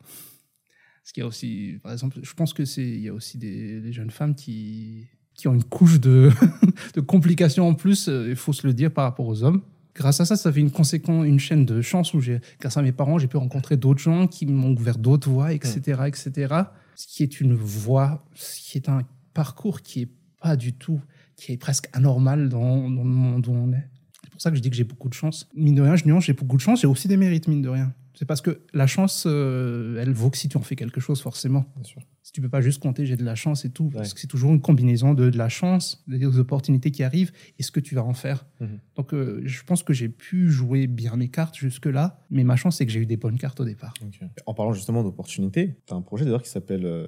Parce qu'il y a aussi, par exemple, je pense que c'est, il y a aussi des, jeunes femmes qui qui ont une couche de, [laughs] de complications en plus. euh, Il faut se le dire par rapport aux hommes. Grâce à ça, ça fait une conséquence, une chaîne de chance où j'ai, grâce à mes parents, j'ai pu rencontrer d'autres gens qui m'ont ouvert d'autres voies, etc., etc. Ce qui est une voie, ce qui est un parcours qui est pas du tout, qui est presque anormal dans, dans le monde où on est. C'est pour ça que je dis que j'ai beaucoup de chance. Mine de rien, je nuance, j'ai beaucoup de chance, j'ai aussi des mérites, mine de rien. C'est parce que la chance, euh, elle vaut que si tu en fais quelque chose, forcément. Bien sûr. Si tu peux pas juste compter j'ai de la chance et tout, parce que c'est toujours une combinaison de, de la chance, des opportunités qui arrivent et ce que tu vas en faire. Mhm. Donc euh, je pense que j'ai pu jouer bien mes cartes jusque-là, mais ma chance c'est que j'ai eu des bonnes cartes au départ. En parlant justement d'opportunités, tu as un projet d'ailleurs qui s'appelle euh,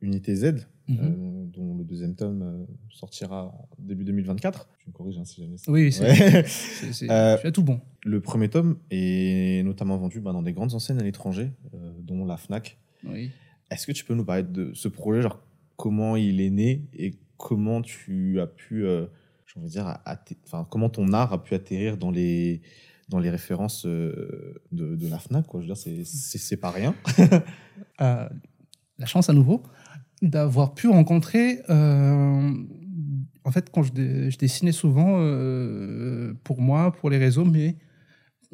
Unité Z, Mhm. euh, dont le deuxième tome sortira en début 2024. Tu me corriges hein, si jamais. Oui, c'est, Ouais. [laughs] Euh, je tout bon. Le premier tome est notamment vendu bah, dans des grandes enseignes à l'étranger, euh, dont la Fnac. Oui. Est-ce que tu peux nous parler de ce projet, genre comment il est né et comment tu as pu euh, j'ai envie de dire, enfin, comment ton art a pu atterrir dans les, dans les références euh, de, de la FNAC, quoi? Je veux dire, c'est- pas rien. [laughs] euh, la chance à nouveau d'avoir pu rencontrer. euh, en fait, quand je, je dessinais souvent euh, pour moi, pour les réseaux, mais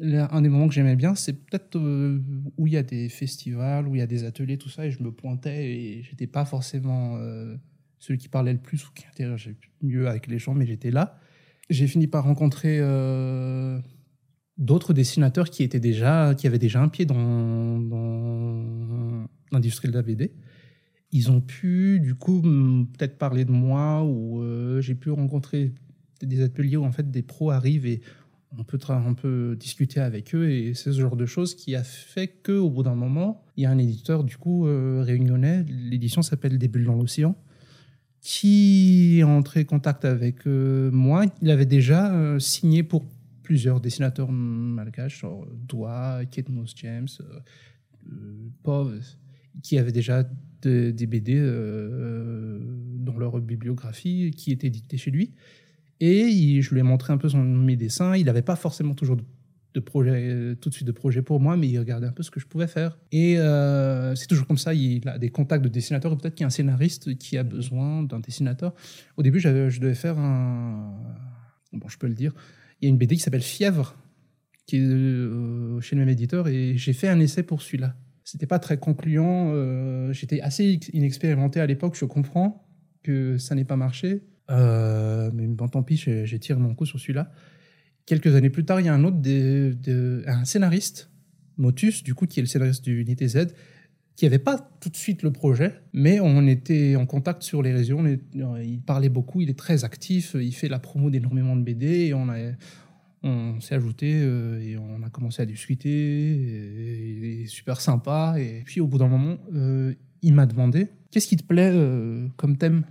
un des moments que j'aimais bien, c'est peut-être euh, où il y a des festivals, où il y a des ateliers, tout ça, et je me pointais et j'étais pas forcément euh, celui qui parlait le plus ou qui interagissait mieux avec les gens, mais j'étais là. J'ai fini par rencontrer euh, d'autres dessinateurs qui étaient déjà, qui avaient déjà un pied dans, dans l'industrie de la BD. Ils ont pu, du coup, peut-être parler de moi ou j'ai pu rencontrer des ateliers où en fait des pros arrivent et on peut, discuter avec eux et c'est ce genre de choses qui a fait que au bout d'un moment, il y a un éditeur du coup euh, réunionnais, l'édition s'appelle Des bulles dans l'océan, qui est entré en contact avec euh, moi. Il avait déjà euh, signé pour plusieurs dessinateurs malgaches, genre Doigt, Kate Moss James, Pov, qui avaient déjà de- des BD dans leur bibliographie qui étaient édités chez lui. Et je lui ai montré un peu mes dessins. Il n'avait pas forcément toujours de, projet, euh, tout de suite de projet pour moi, mais il regardait un peu ce que je pouvais faire. Et euh, c'est toujours comme ça. Il a des contacts de dessinateurs, peut-être qu'il y a un scénariste qui a besoin d'un dessinateur. Au début, je devais faire un. Bon, je peux le dire. Il y a une BD qui s'appelle Fièvre, qui est euh, chez le même éditeur, et j'ai fait un essai pour celui-là. C'était pas très concluant. J'étais assez inexpérimenté à l'époque, je comprends que ça n'ait pas marché. Euh, mais bon, tant pis, j'ai tiré mon coup sur celui-là. Quelques années plus tard, il y a un autre, un scénariste, Motus, du coup, qui est le scénariste du Unité Z, qui n'avait pas tout de suite le projet, mais on était en contact sur les réseaux. il parlait beaucoup, il est très actif, il fait la promo d'énormément de BD, et on, s'est ajouté euh, et on a commencé à discuter. il est super sympa. Et puis au bout d'un moment, euh, il m'a demandé Qu'est-ce qui te plaît comme thème?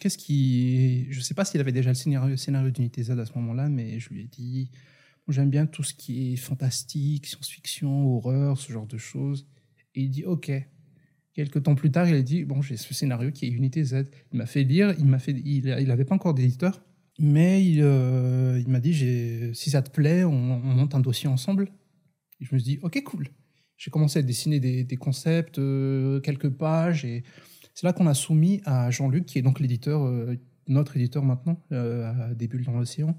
Qu'est-ce qui. Je sais pas s'il avait déjà le scénario, scénario d'Unité Z à ce moment-là, mais je lui ai dit J'aime bien tout ce qui est fantastique, science-fiction, horreur, ce genre de choses. Et il dit Ok. Quelques temps plus tard, il a dit Bon, j'ai ce scénario qui est Unité Z. Il m'a fait lire, il m'a fait. Il n'avait pas encore d'éditeur, mais il, euh, m'a dit Si ça te plaît, on, on monte un dossier ensemble. Et je me suis dit Ok, cool. J'ai commencé à dessiner des, des concepts, euh, quelques pages, et c'est là qu'on a soumis à Jean-Luc, qui est donc l'éditeur, euh, notre éditeur maintenant, euh, à Des bulles dans l'océan.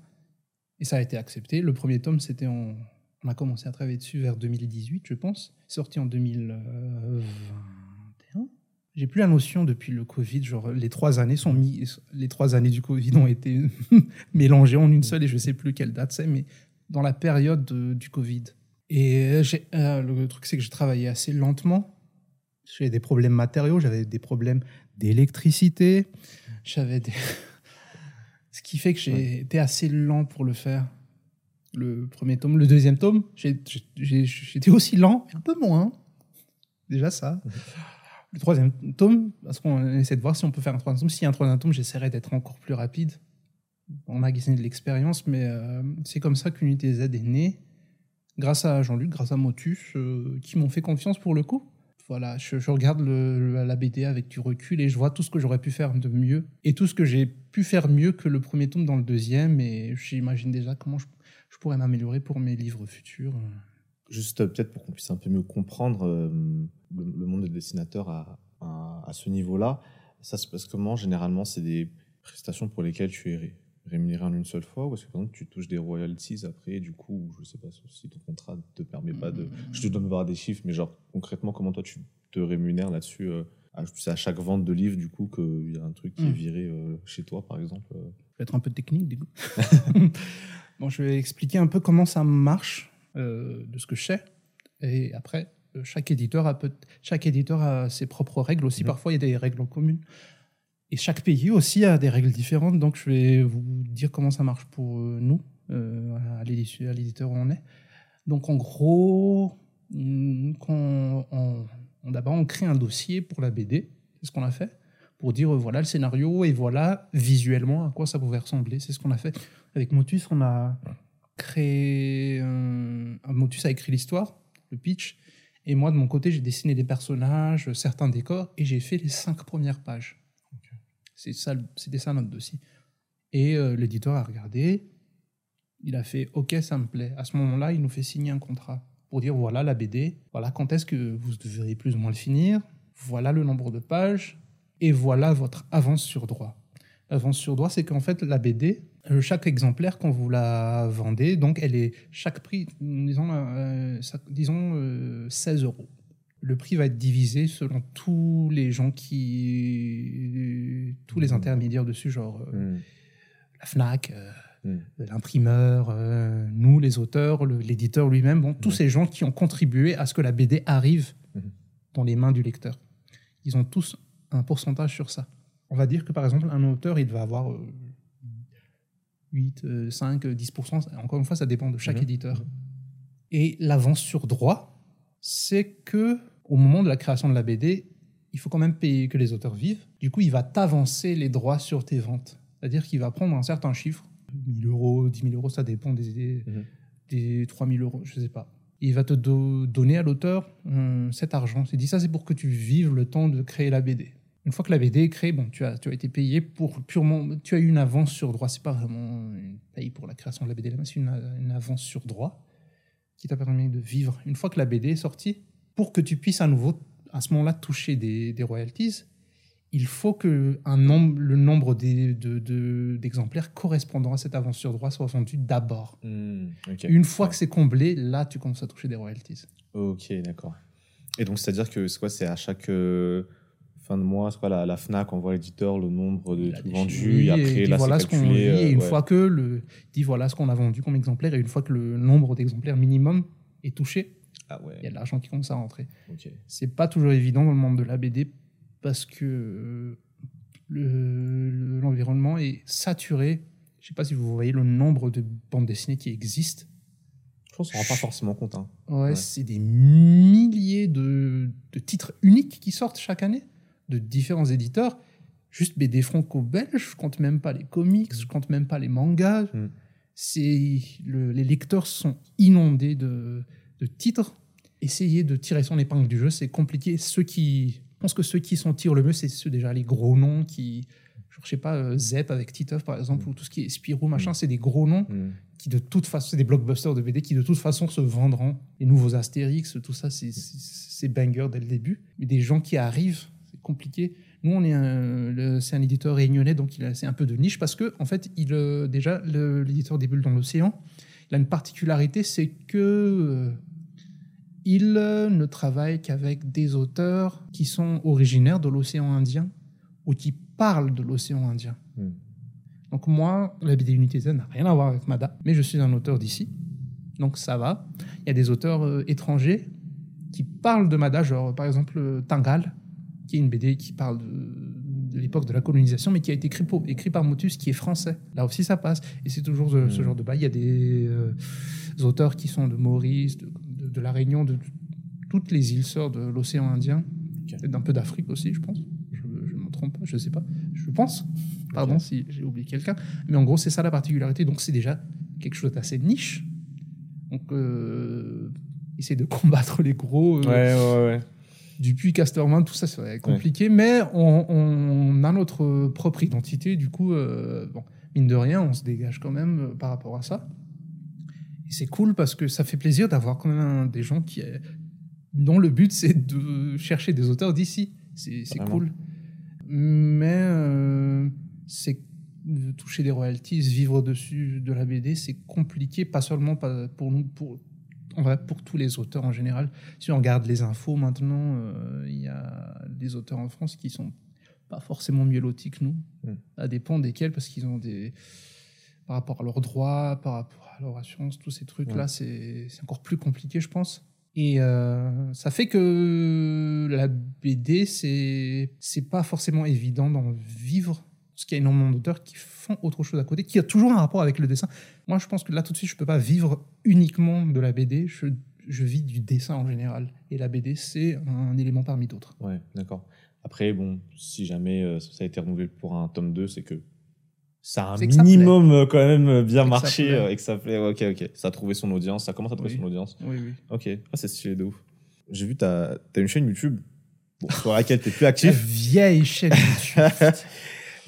Et ça a été accepté. Le premier tome, c'était en. On a commencé à travailler dessus vers 2018, je pense. Sorti en 2021. J'ai plus la notion depuis le Covid. Genre, les trois années sont mis, les trois années du Covid ont été [laughs] mélangées en une seule et je sais plus quelle date c'est, mais dans la période de- du Covid. Et j'ai- euh, le truc, c'est que je travaillais assez lentement. J'avais des problèmes matériaux, j'avais des problèmes d'électricité, j'avais des. [laughs] Ce qui fait que j'ai été assez lent pour le faire. Le premier tome. Le deuxième tome, j'étais aussi lent, mais un peu moins. Déjà ça. Le troisième tome, parce qu'on essaie de voir si on peut faire un troisième tome. S'il y a un troisième tome, j'essaierai d'être encore plus rapide. On a gagné de l'expérience, mais euh, c'est comme ça qu'Unité Z est née. Grâce à Jean-Luc, grâce à Motus, euh, qui m'ont fait confiance pour le coup. Voilà, je, regarde la BD avec du recul et je vois tout ce que j'aurais pu faire de mieux et tout ce que j'ai pu faire mieux que le premier tome dans le deuxième. Et j'imagine déjà comment je, pourrais m'améliorer pour mes livres futurs. Juste euh, peut-être pour qu'on puisse un peu mieux comprendre euh, le, monde des dessinateurs à, ce niveau-là, ça se passe comment? Généralement, c'est des prestations pour lesquelles tu es rémunéré en une seule fois ou est-ce que par exemple, tu touches des royalties après Du coup, je sais pas si ton contrat ne te permet pas de. Je te donne voir des chiffres, mais genre concrètement, comment toi tu te rémunères là-dessus euh, à- C'est à chaque vente de livre, du coup, qu'il y a un truc qui est Mm. viré euh, chez toi, par exemple euh? Je vais être un peu technique, du coup. [laughs] [laughs] bon, je vais expliquer un peu comment ça marche euh, de ce que je sais. Et après, euh, chaque éditeur a, peut- chaque éditeur a ses propres règles aussi. Mhm. Parfois, il y a des règles en commun. Et chaque pays aussi a des règles différentes. Donc, je vais vous dire comment ça marche pour euh, nous, euh, à l'édi- à l'éditeur où on est. Donc, en gros, mm, d'abord, on crée un dossier pour la BD. C'est ce qu'on a fait pour dire euh, voilà le scénario et voilà visuellement à quoi ça pouvait ressembler. C'est ce qu'on a fait. Avec Motus, on a créé. Motus a écrit l'histoire, le pitch, et moi de mon côté, j'ai dessiné des personnages, certains décors, et j'ai fait les cinq premières pages. C'était ça notre dossier. Et euh, l'éditeur a regardé, il a fait OK, ça me plaît. À ce moment-là, il nous fait signer un contrat pour dire voilà la BD, voilà quand est-ce que vous devriez plus ou moins le finir, voilà le nombre de pages, et voilà votre avance sur droit. L'avance sur droit, c'est qu'en fait, la BD, euh, chaque exemplaire, quand vous la vendez, donc elle est chaque prix, disons, euh, disons euh, 16 euros. Le prix va être divisé selon tous les gens qui. tous les Mhm. intermédiaires dessus, genre euh, Hmm. la Fnac, euh, Hmm. l'imprimeur, euh, nous, les auteurs, le- l'éditeur lui-même, bon, tous ces gens qui ont contribué à ce que la BD arrive dans les mains du lecteur. Ils ont tous un pourcentage sur ça. On va dire que par exemple, un auteur, il va avoir euh, 8, euh, 5, euh, 10%. Encore une fois, ça dépend de chaque éditeur. Et l'avance sur droit, c'est que au moment de la création de la BD, il faut quand même payer que les auteurs vivent. Du coup, il va t'avancer les droits sur tes ventes. C'est-à-dire qu'il va prendre un certain chiffre, 1000 euros, 10 000 euros, ça dépend des, des, Mhm. des 3000 euros, je sais pas. Il va te do- donner à l'auteur euh, cet argent. Il dit ça, c'est pour que tu vives le temps de créer la BD. Une fois que la BD est créée, bon, tu as, tu as été payé pour purement. Tu as eu une avance sur droit. C'est pas vraiment une paye pour la création de la BD, c'est une, une avance sur droit qui t'a permis de vivre. Une fois que la BD est sortie, pour que tu puisses à nouveau, à ce moment-là, toucher des, des royalties, il faut que un nombre, le nombre des- de- de- d'exemplaires correspondant à cette avance sur droit soit vendu d'abord. Hmm. Une fois que c'est comblé, là, tu commences à toucher des royalties. Ok, d'accord. Et donc, c'est-à-dire que C'est à chaque euh, fin de mois, c'est quoi la, la Fnac envoie à l'éditeur le nombre de trucs vendus et après dit là voilà c'est calculé. et une ouais. fois que le il dit voilà ce qu'on a vendu comme exemplaire et une fois que le nombre d'exemplaires minimum est touché, Ah il y a de l'argent qui commence à rentrer. Ok. C'est pas toujours évident dans le monde de la BD parce que euh, le- le- l'environnement est saturé. Je sais pas si vous voyez le nombre de bandes dessinées qui existent. Je pense qu'on ne rend pas forcément compte. Hein. Ouais, Ouais. c'est des milliers de, de titres uniques qui sortent chaque année de différents éditeurs. Juste BD franco-belge, je compte même pas les comics, je compte même pas les mangas. Mm. C'est le- les lecteurs sont inondés de, de titres. Essayer de tirer son épingle du jeu, c'est compliqué. Ceux qui, je pense que ceux qui s'en tirent le mieux, c'est ceux déjà les gros noms qui, genre, je sais pas, euh, Zep avec Titeuf par exemple, Mm. ou tout ce qui est Spirou, machin, c'est des gros noms qui de toute façon, c'est des blockbusters de BD qui de toute façon se vendront. Les nouveaux Astérix, tout ça, c'est- c'est c'est banger dès le début. Mais des gens qui arrivent, compliqué. Nous, on est c'est un éditeur réunionnais, donc il a- c'est un peu de niche parce que, en fait, il, euh, déjà, le- l'éditeur des bulles dans l'océan, il a une particularité, c'est que euh, il euh, ne travaille qu'avec des auteurs qui sont originaires de l'océan Indien ou qui parlent de l'océan Indien. Hmm. Donc moi, la BD Unité Z n'a rien à voir avec Mada, mais je suis un auteur d'ici, donc ça va. Il y a des auteurs euh, étrangers qui parlent de Mada, genre par exemple Tangal, qui est une BD qui parle de, de l'époque de la colonisation, mais qui a été écrit, pour- écrit par Motus, qui est français. Là aussi, ça passe. Et c'est toujours de- ce Mm. genre de bail. Il y a des euh, auteurs qui sont de Maurice, de, de- de La Réunion, de, toutes les îles sœurs de l'océan Indien, Ok. et d'un peu d'Afrique aussi, je pense. Je ne me trompe pas, je ne sais pas. Je pense. Pardon si j'ai oublié quelqu'un. Mais en gros, c'est ça la particularité. Donc, c'est déjà quelque chose d'assez niche. Donc, euh, essayer de [laughs] combattre les gros. euh, Ouais, ouais, ouais. Dupuis, Casterman, tout ça, c'est compliqué. Mais on, on a notre propre identité. Du coup, euh, bon, mine de rien, on se dégage quand même euh, par rapport à ça. Et c'est cool parce que ça fait plaisir d'avoir quand même un- des gens qui, dont le but c'est de chercher des auteurs d'ici. C'est cool. Mais euh, c'est de toucher des royalties, vivre dessus de la BD, c'est compliqué, pas seulement pour nous, pour, vrai, pour tous les auteurs en général. Si on regarde les infos maintenant, euh, il y a des auteurs en France qui sont pas forcément mieux lotis que nous. Mm. Ça dépend desquels, parce qu'ils ont des. Par rapport à leurs droits, par rapport à leur assurance, tous ces trucs-là, Ouais. c'est c'est encore plus compliqué, je pense. Et euh, ça fait que la BD, c'est c'est pas forcément évident d'en vivre. Parce qu'il y a énormément d'auteurs qui font autre chose à côté, qui a toujours un rapport avec le dessin. Moi, je pense que là, tout de suite, je peux pas vivre uniquement de la BD. Je, je vis du dessin en général. Et la BD, c'est un élément parmi d'autres. Ouais, d'accord. Après, bon, si jamais euh, ça a été renouvelé pour un tome 2, c'est que ça a un minimum euh, quand même euh, bien C'est que ça marché plaît. euh, et que ça plaît. Ouais, Ok, ok. Ça a trouvé son audience. Ça commence à trouver Oui. son audience. Oui, oui. Ok. Ah, c'est stylé de ouf. J'ai vu, t'as as une chaîne YouTube bon, sur laquelle t'es plus [laughs] La actif. vieille chaîne YouTube. [laughs]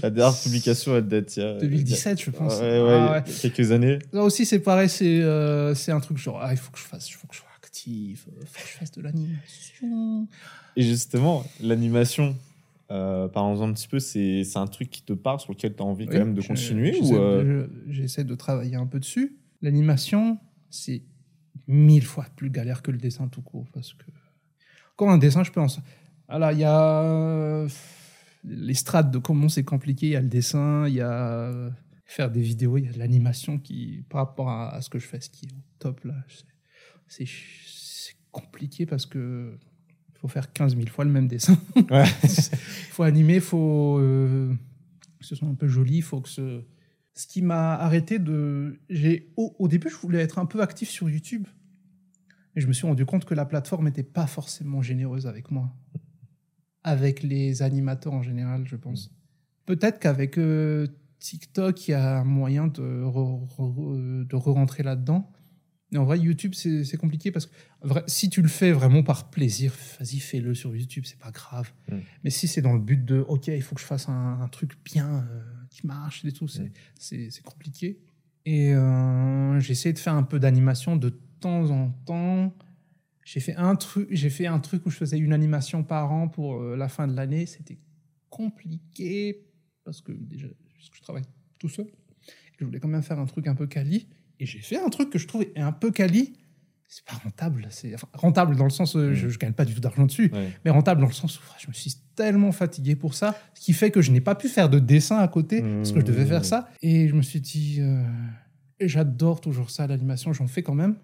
La dernière publication, elle date il y a. 2017, je pense. Ouais, ouais, Ah ouais. quelques années. Là aussi, c'est pareil, c'est euh, c'est un truc genre, ah, il faut que je fasse, il faut que je sois actif, il faut que je fasse de l'animation. Et justement, l'animation, euh, parlons un petit peu, c'est c'est un truc qui te parle, sur lequel tu as envie quand même de continuer j'essaie euh, de- J'essaie de travailler un peu dessus. L'animation, c'est mille fois plus galère que le dessin tout court. Parce que, encore un dessin, je peux en. Alors, il y a euh, les strates de comment c'est compliqué. Il y a le dessin, il y a euh, faire des vidéos, il y a de l'animation qui, par rapport à, à ce que je fais, ce qui est au top là, c'est- compliqué parce que faut faire 15 000 fois le même dessin. Ouais. Il [laughs] faut animer, il faut euh, que ce soit un peu joli, faut que ce... Ce qui m'a arrêté de... j'ai Au, au début, je voulais être un peu actif sur YouTube. Et je me suis rendu compte que la plateforme n'était pas forcément généreuse avec moi. Avec les animateurs en général, je pense. Peut-être qu'avec euh, TikTok, il y a un moyen de, re- re- de re-rentrer là-dedans. Mais en vrai, YouTube, c'est c'est compliqué parce que vrai, si tu le fais vraiment par plaisir, vas-y, fais-le sur YouTube, c'est pas grave. Mm. Mais si c'est dans le but de, OK, il faut que je fasse un, un truc bien, euh, qui marche et tout, c'est Mm. c'est- c'est compliqué. Et euh, j'ai essayé de faire un peu d'animation de temps en temps. J'ai fait un truc, j'ai fait un truc où je faisais une animation par an pour euh, la fin de l'année. C'était compliqué parce que déjà, parce que je travaille tout seul. Je voulais quand même faire un truc un peu quali. Et j'ai fait un truc que je trouvais un peu quali. C'est pas rentable. C'est enfin, rentable dans le sens, euh, je, je gagne pas du tout d'argent dessus, ouais. mais rentable dans le sens où je me suis tellement fatigué pour ça, ce qui fait que je n'ai pas pu faire de dessin à côté parce que je devais faire ça. Et je me suis dit, euh, j'adore toujours ça, l'animation. J'en fais quand même.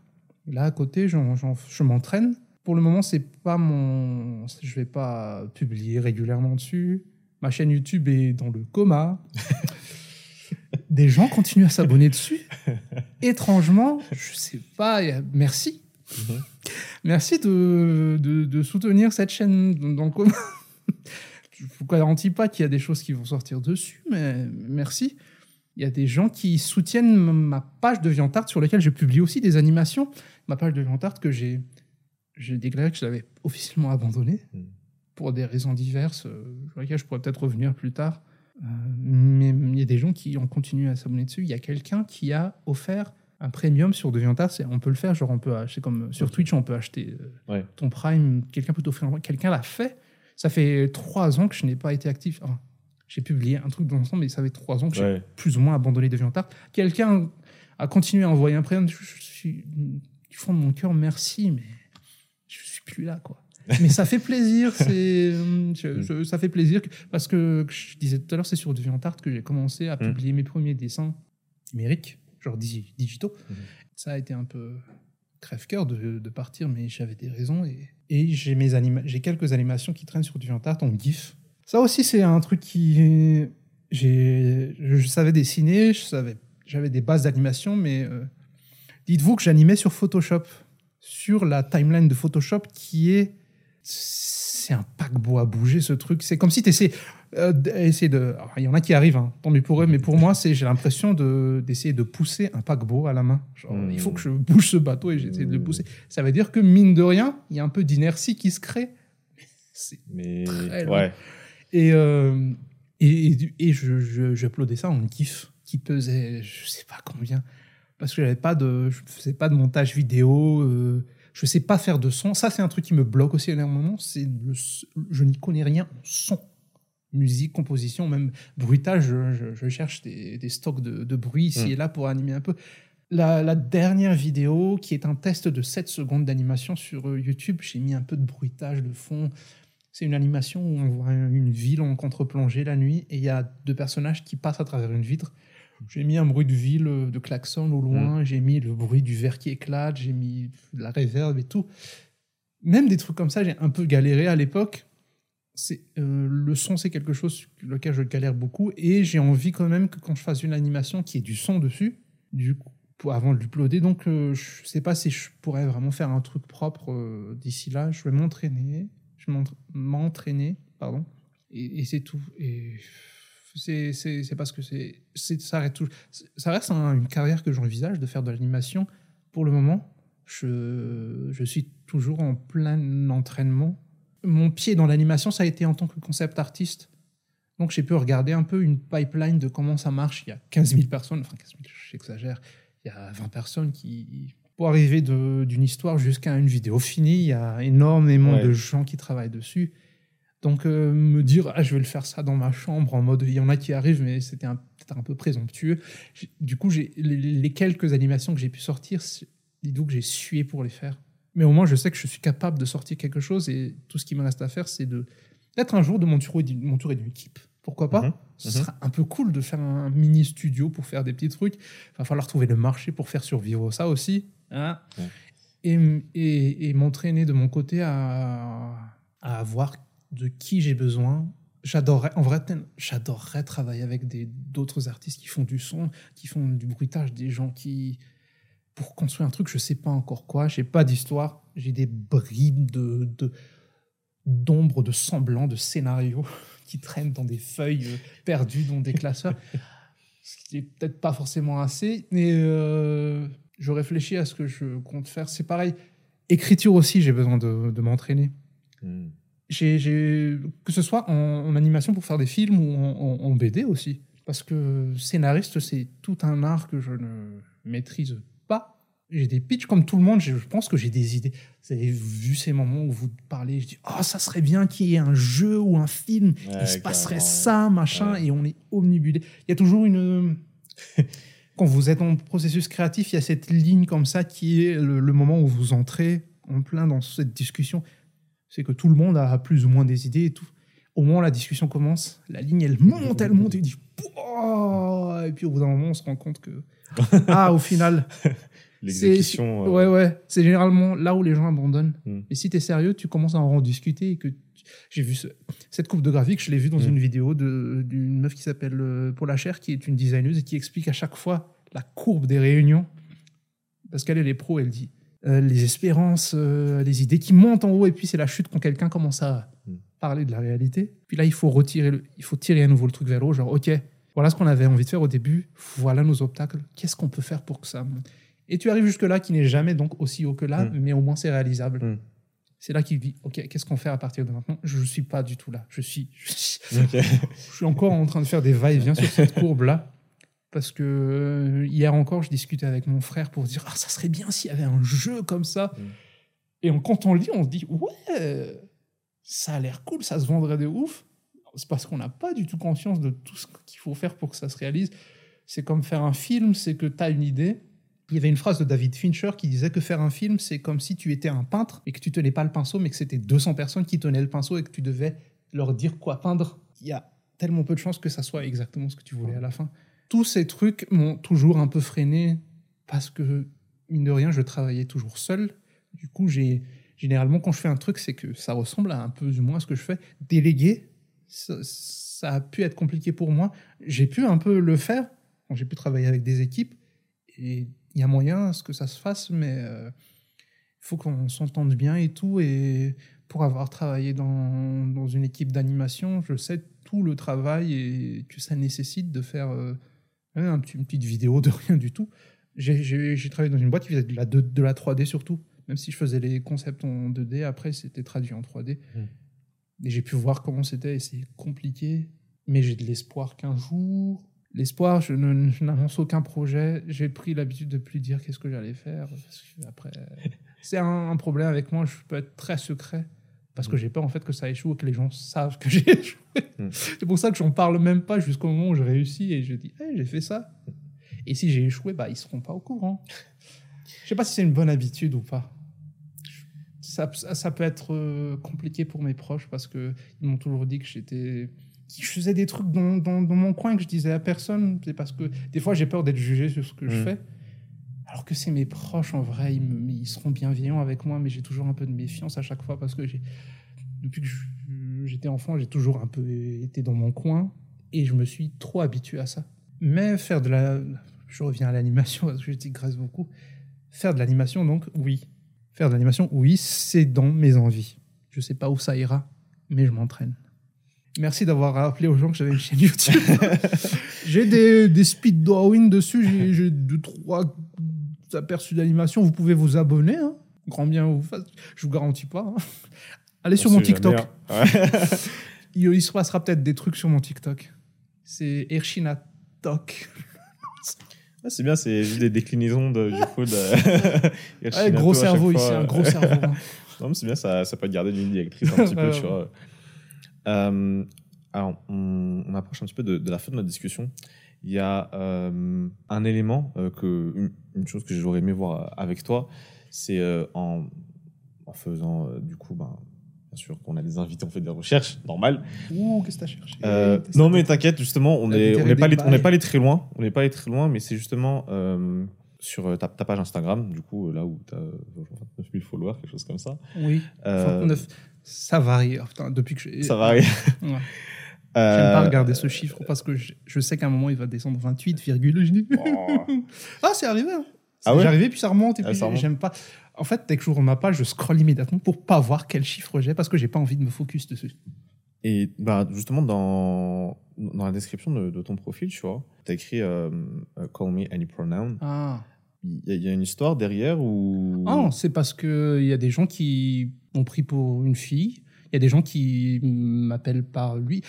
Là à côté, je m'entraîne. Pour le moment, c'est pas mon, je vais pas publier régulièrement dessus. Ma chaîne YouTube est dans le coma. [laughs] Des gens continuent à s'abonner dessus. Étrangement, je sais pas. Merci. Mhm. Merci de, de, de soutenir cette chaîne dans le coma. Je vous garantis pas qu'il y a des choses qui vont sortir dessus, mais merci. Il y a des gens qui soutiennent ma page de Viantart sur laquelle je publie aussi des animations. Ma page de Viantart que j'ai j'ai déclaré que je l'avais officiellement abandonnée Mm. pour des raisons diverses, euh, sur lesquelles je pourrais peut-être revenir plus tard. Euh, mais il y a des gens qui ont continué à s'abonner dessus. Il y a quelqu'un qui a offert un premium sur DeviantArt. On peut le faire, genre on peut acheter comme sur Ok. Twitch, on peut acheter euh, Ouais. ton Prime. Quelqu'un peut t'offrir. un- Quelqu'un l'a fait. Ça fait trois ans que je n'ai pas été actif. Enfin, j'ai publié un truc dans l'ensemble, mais ça fait trois ans que j'ai plus ou moins abandonné DeviantArt. Quelqu'un a continué à envoyer un premium. Je, je suis du fond de mon cœur, merci, mais je suis plus là, quoi. Mais ça fait plaisir, c'est, euh, ça fait plaisir parce que que je disais tout à l'heure, c'est sur DeviantArt que j'ai commencé à Mm. publier mes premiers dessins numériques, genre digi- digitaux. Mhm. Ça a été un peu crève-cœur de, de partir, mais j'avais des raisons et, et j'ai mes j'ai quelques animations qui traînent sur DeviantArt en GIF. Ça aussi, c'est un truc qui j'ai, je savais dessiner, je savais, j'avais des bases d'animation, mais euh, dites-vous que j'animais sur Photoshop, sur la timeline de Photoshop qui est c'est un paquebot à bouger ce truc. C'est comme si tu essayais d'essayer de. alors, Il y en a qui arrivent, hein, tant mieux pour eux, mais pour moi, c'est j'ai l'impression de d'essayer de pousser un paquebot à la main. Genre, Mm. Il faut que je bouge ce bateau et j'essaie de le pousser. Ça veut dire que mine de rien, il y a un peu d'inertie qui se crée. C'est Mais Très long. ouais. et, euh, et, et, et je, je, j'uploadais ça en GIF qui pesait je sais pas combien. Parce que j'avais pas de, je faisais pas de montage vidéo, euh, je sais pas faire de son. Ça, c'est un truc qui me bloque aussi énormément. C'est le, s- je n'y connais rien en son. Musique, composition, même bruitage. Je, je- je cherche des, des stocks de, de bruit ici Mm. et là pour animer un peu. La, la dernière vidéo, qui est un test de 7 secondes d'animation sur euh, YouTube, j'ai mis un peu de bruitage de fond. C'est une animation où on voit une ville en contre-plongée la nuit et il y a deux personnages qui passent à travers une vitre. J'ai mis un bruit de ville, euh, de klaxon au loin, j'ai mis le bruit du verre qui éclate, j'ai mis de la réverb et tout. Même des trucs comme ça, j'ai un peu galéré à l'époque. C'est euh, le son, c'est quelque chose sur lequel je galère beaucoup et j'ai envie quand même que quand je fasse une animation qui ait du son dessus, du coup, pour, avant de l'uploader, donc euh, je sais pas si je pourrais vraiment faire un truc propre euh, d'ici là. Je vais m'entraîner, je vais m'entraîner, pardon, et, et c'est tout. Et c'est c'est c'est parce que c'est c'est- ça reste tout- ça reste un- une carrière que j'envisage de faire de l'animation. Pour le moment, je je suis toujours en plein entraînement. Mon pied dans l'animation, ça a été en tant que concept artiste. Donc j'ai pu regarder un peu une pipeline de comment ça marche. Il y a 15 000 personnes, enfin 15 000, j'exagère, il y a 20 personnes qui... Pour arriver de- d'une histoire jusqu'à une vidéo finie, il y a énormément Ouais. de gens qui travaillent dessus. Donc euh, me dire, ah, je vais le faire ça dans ma chambre, en mode, il y en a qui arrivent, mais c'était un- peut-être un peu présomptueux. Du coup, j'ai- les, les quelques animations que j'ai pu sortir, dites-vous que j'ai sué pour les faire. Mais au moins, je sais que je suis capable de sortir quelque chose et tout ce qui me reste à faire, c'est de d'être un jour de m'entourer d'une m'entourer d'une équipe. Pourquoi pas? Mhm, Ce mhm. serait un peu cool de faire un mini studio pour faire des petits trucs. Il va falloir trouver le marché pour faire survivre ça aussi. hein. Ouais. Et, et, et m'entraîner de mon côté à, à avoir de qui j'ai besoin. J'adorerais, en vrai, j'adorerais travailler avec des- d'autres artistes qui font du son, qui font du bruitage, des gens qui, pour construire un truc, je sais pas encore quoi, j'ai pas d'histoire, j'ai des bribes de, de d'ombre, de semblant, de scénario [laughs] qui traînent dans des feuilles euh, perdues dans des classeurs. [laughs] Ce qui est peut-être pas forcément assez, mais euh, je réfléchis à ce que je compte faire. C'est pareil, écriture aussi, j'ai besoin de, de m'entraîner. Hmm. J'ai, que ce soit en, en animation pour faire des films ou en, en- en BD aussi. Parce que scénariste, c'est tout un art que je ne maîtrise pas. J'ai des pitchs comme tout le monde, je pense que j'ai des idées. Vous avez vu ces moments où vous parlez, je dis, oh, ça serait bien qu'il y ait un jeu ou un film, Ouais, il se passerait ça, machin, Ouais. et on est omnibulé. Il y a toujours une... [laughs] Quand vous êtes en processus créatif, il y a cette ligne comme ça qui est le, le moment où vous entrez en plein dans cette discussion. C'est que tout le monde a plus ou moins des idées et tout. Au moment où la discussion commence, la ligne, elle monte, elle monte, et dit... Et puis au bout d'un moment, on se rend compte que... [laughs] Ah, au final... [laughs] L'exécution. Euh, Ouais, ouais. C'est généralement là où les gens abandonnent. Mm. Et si tu es sérieux, tu commences à en discuter et que j'ai vu ce- cette coupe de graphique, je l'ai vue dans Mm. une vidéo d'une meuf qui s'appelle euh, Paula Cher, qui est une designeuse et qui explique à chaque fois la courbe des réunions. Parce qu'elle elle est pro, elle dit les espérances, euh, les idées qui montent en haut et puis c'est la chute quand quelqu'un commence à Mm. parler de la réalité. Puis là, il faut retirer, le- il faut tirer à nouveau le truc vers le haut, genre ok, voilà ce qu'on avait envie de faire au début, voilà nos obstacles, qu'est-ce qu'on peut faire pour que ça monte? Et tu arrives jusque-là, qui n'est jamais donc aussi haut que là, Mm. mais au moins c'est réalisable. Mm. C'est là qu'il dit, OK, qu'est-ce qu'on fait à partir de maintenant? Je ne suis pas du tout là. Je suis, je suis, [laughs] je suis encore en train de faire des va-et-vient sur cette courbe-là. Parce que euh, hier encore, je discutais avec mon frère pour dire, ah, ça serait bien s'il y avait un jeu comme ça. Mm. Et on- quand on le lit, on se dit, ouais, ça a l'air cool, ça se vendrait de ouf. C'est parce qu'on n'a pas du tout conscience de tout ce qu'il faut faire pour que ça se réalise. C'est comme faire un film, c'est que tu as une idée. Il y avait une phrase de David Fincher qui disait que faire un film, c'est comme si tu étais un peintre et que tu tenais pas le pinceau, mais que c'était 200 personnes qui tenaient le pinceau et que tu devais leur dire quoi peindre. Il y a tellement peu de chances que ça soit exactement ce que tu voulais à la fin. Tous ces trucs m'ont toujours un peu freiné parce que, mine de rien, je travaillais toujours seul. Du coup, j'ai généralement, quand je fais un truc, c'est que ça ressemble à un peu du moins à ce que je fais. Déléguer, ça, a pu être compliqué pour moi. J'ai pu un peu le faire j'ai pu travailler avec des équipes. Et il y a moyen à ce que ça se fasse, mais il faut qu'on s'entende bien et tout. Et pour avoir travaillé dans, une équipe d'animation, je sais tout le travail et que ça nécessite de faire euh, une petite vidéo de rien du tout. J'ai- travaillé dans une boîte qui faisait de la, de la 3D surtout. Même si je faisais les concepts en 2D, après c'était traduit en 3D. Et j'ai pu voir comment c'était et c'est compliqué. Mais j'ai de l'espoir qu'un jour. L'espoir, je n'annonce aucun projet. J'ai pris l'habitude de plus dire qu'est-ce que j'allais faire. Parce que après, [laughs] c'est un, un problème avec moi. Je peux être très secret. Parce que j'ai peur en fait que ça échoue et que les gens savent que [laughs] j'ai échoué. Mm. C'est pour ça que j'en parle même pas jusqu'au moment où je réussis et je dis Hey, j'ai fait ça. Et si j'ai échoué, bah, ils seront pas au courant. Je sais pas si c'est une bonne habitude ou pas. Ça, ça, ça peut être euh, compliqué pour mes proches parce que ils m'ont toujours dit que j'étais que je faisais des trucs dans, dans, dans mon coin que je disais à personne. C'est parce que des fois j'ai peur d'être jugé sur ce que je Mm. fais. Que c'est mes proches en vrai, ils, me- ils seront bienveillants avec moi, mais j'ai toujours un peu de méfiance à chaque fois parce que j'ai depuis que j'étais enfant, j'ai toujours un peu été dans mon coin et je me suis trop habitué à ça. Mais faire de la. Je reviens à l'animation parce que je digresse beaucoup. Faire de l'animation, donc, oui. Faire de l'animation, oui, c'est dans mes envies. Je sais pas où ça ira, mais je m'entraîne. Merci d'avoir rappelé aux gens que j'avais une chaîne YouTube. [laughs] j'ai des, des speed drawing dessus, j'ai deux, trois aperçus d'animation. Vous pouvez vous abonner, hein. grand bien vous fasse. Je vous garantis pas. hein. Allez sur On mon TikTok. Ouais. il, [laughs] il se passera peut-être des trucs sur mon TikTok. C'est Ershina Tok. Ouais, [laughs] c'est bien, c'est juste des déclinaisons de, du coup de. [laughs] Ouais, Hirshinato gros cerveau ici, un gros cerveau. hein. Non, mais c'est bien, ça, ça peut garder une ligne directrice un petit peu, vois. Euh, alors, on, on approche un petit peu de, de la fin de notre discussion. Il y a euh, un élément, euh, que, une, une chose que j'aurais aimé voir avec toi, c'est euh, en, en faisant, euh, du coup, ben, bien sûr, qu'on a des invités, on fait des recherches, normal. Ouh, qu'est-ce que t'as cherché? Euh, non, mais t'inquiète, justement, on n'est pas, allé- on n'est bails. pas allé très loin. On n'est pas allé très loin, mais c'est justement euh, sur ta, ta page Instagram, du coup, là où tu as 29 000 followers, quelque chose comme ça. Oui, Euh, 29. Ça varie. oh, putain, depuis que je... Ça varie. Ouais. Euh, J'aime pas regarder ce chiffre parce que je, je sais qu'à un moment il va descendre 28, virgule, je dis. [laughs] ah, c'est arrivé. Hein. Ah ouais arrivé, puis ça remonte. Et Ah, puis ça remonte. j'aime pas. En fait, dès que j'ouvre ma page, je scrolle immédiatement pour pas voir quel chiffre j'ai parce que j'ai pas envie de me focus dessus. Et bah, justement, dans, dans la description de, de ton profil, tu vois, tu as écrit euh, euh, Call me any pronoun. Ah. Il y, a- il y a une histoire derrière ou? Ah non, c'est parce qu'il y a des gens qui m'ont pris pour une fille. Il y a des gens qui m'appellent par lui.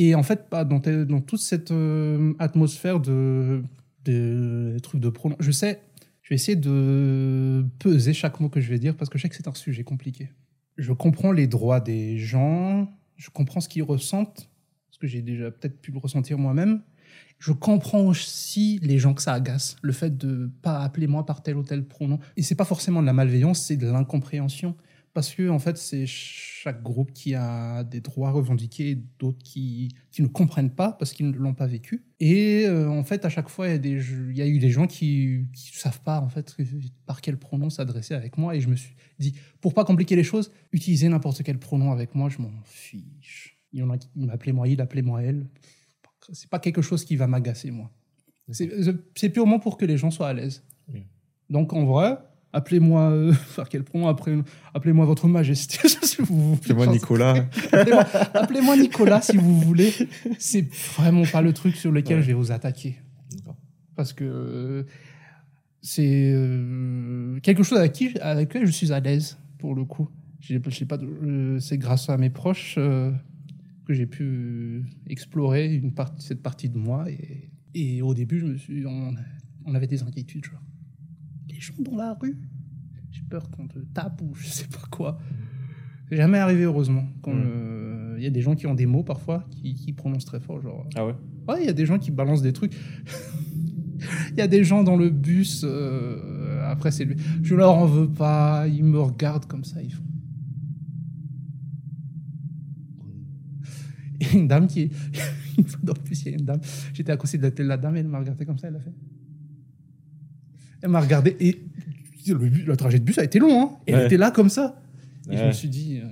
Et en fait, pas dans, toute cette euh, atmosphère de, de trucs de pronom, je sais, je vais essayer de peser chaque mot que je vais dire parce que je sais que c'est un sujet compliqué. Je comprends les droits des gens, je comprends ce qu'ils ressentent, parce que j'ai déjà peut-être pu ressentir moi-même. Je comprends aussi les gens que ça agace, le fait de pas appeler moi par tel ou tel pronom. Et c'est pas forcément de la malveillance, c'est de l'incompréhension. Parce que, en fait, c'est chaque groupe qui a des droits revendiqués, d'autres qui, qui ne comprennent pas parce qu'ils ne l'ont pas vécu. Et euh, en fait, à chaque fois, il y a, des, il y a eu des gens qui ne savent pas, en fait, par quel pronom s'adresser avec moi. Et je me suis dit, pour pas compliquer les choses, utilisez n'importe quel pronom avec moi, je m'en fiche. Il y en a qui m'appelaient moi il, appelait moi elle. C'est pas quelque chose qui va m'agacer, moi. C'est purement pour que les gens soient à l'aise. Donc, en vrai, appelez-moi, euh, [laughs] par quel pronom Après- Appelez-moi votre majesté. [laughs] si vous voulez. Appelez-moi Nicolas. [laughs] Appelez-moi Nicolas si vous voulez. C'est vraiment pas le truc sur lequel Ouais. je vais vous attaquer. Parce que euh, c'est euh, quelque chose avec, qui, avec lequel je suis à l'aise, pour le coup. Euh, C'est grâce à mes proches que j'ai pu explorer une cette partie de moi. Et, et au début, je me suis, on, on avait des inquiétudes, genre, les gens dans la rue, j'ai peur qu'on te tape ou je sais pas quoi. C'est jamais arrivé, heureusement. quand, Mm. euh, Il y a des gens qui ont des mots parfois, qui, qui prononcent très fort, genre. Ah ouais? Ouais, il y a des gens qui balancent des trucs. [laughs] Il y a des gens dans le bus. euh, après, c'est lui. Je leur en veux pas. Ils me regardent comme ça. Ils font. Et une dame qui est. Une fois [laughs] dans le bus, il y a une dame. J'étais à côté de la, la dame et elle m'a regardé comme ça. Elle a fait. Elle m'a regardé et le, trajet de bus a été long. Hein, et elle était là comme ça. Et je me suis dit. euh,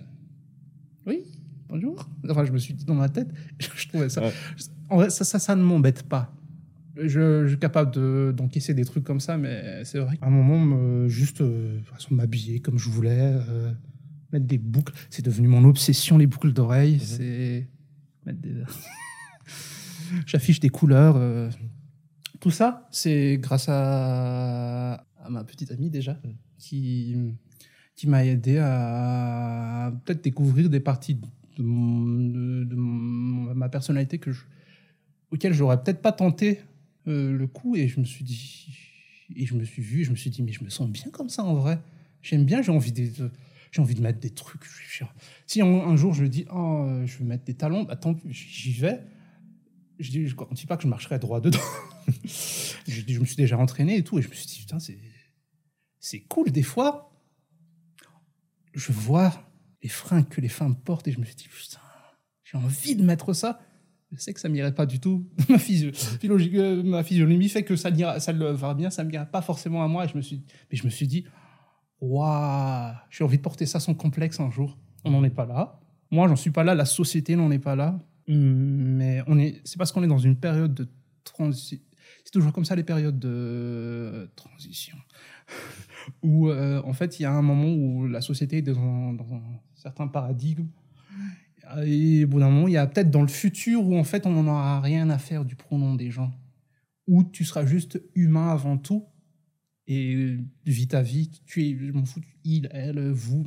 oui, bonjour. Enfin, je me suis dit dans ma tête. [laughs] Je trouvais ça. Ouais. En vrai, ça, ça, ça ne m'embête pas. Je, je suis capable de- d'encaisser des trucs comme ça, mais c'est vrai qu'à un moment, me- juste euh, de façon, m'habiller comme je voulais, euh, mettre des boucles, c'est devenu mon obsession, les boucles d'oreilles. C'est mettre des. [laughs] J'affiche des couleurs. Tout ça, c'est grâce à, à ma petite amie déjà, Mm. qui, qui m'a aidé à peut-être découvrir des parties de, ma personnalité que je, auxquelles j'aurais peut-être pas tenté euh, le coup. Et je me suis dit, et je me suis vu, je me suis dit, mais je me sens bien comme ça en vrai. J'aime bien, j'ai envie de, de- j'ai envie de mettre des trucs. Si un, un jour je me dis, oh, je vais mettre des talons, bah, tant pis, j'y vais. Je dis, je ne pas que je marcherai droit dedans. [laughs] je, je me suis déjà entraîné et tout, et je me suis dit, putain, c'est, c'est cool. Des fois, je vois les fringues que les femmes portent et je me suis dit, putain, j'ai envie de mettre ça. Je sais que ça m'irait pas du tout. [laughs] ma, physio- euh, ma physionomie fait que ça, ça le va bien, ça me irait pas forcément à moi. Et je me suis, mais je me suis dit, waouh, j'ai envie de porter ça sans complexe un jour. On n'en est pas là. Moi, j'en suis pas là. La société n'en est pas là. Mais on est, c'est parce qu'on est dans une période de transition. C'est toujours comme ça les périodes de transition. [laughs] où euh, en fait il y a un moment où la société est dans, un certain paradigme et au bout d'un moment il y a peut-être dans le futur où en fait on n'en aura rien à faire du pronom des gens où tu seras juste humain avant tout et vis ta vie tu es je m'en fous il elle vous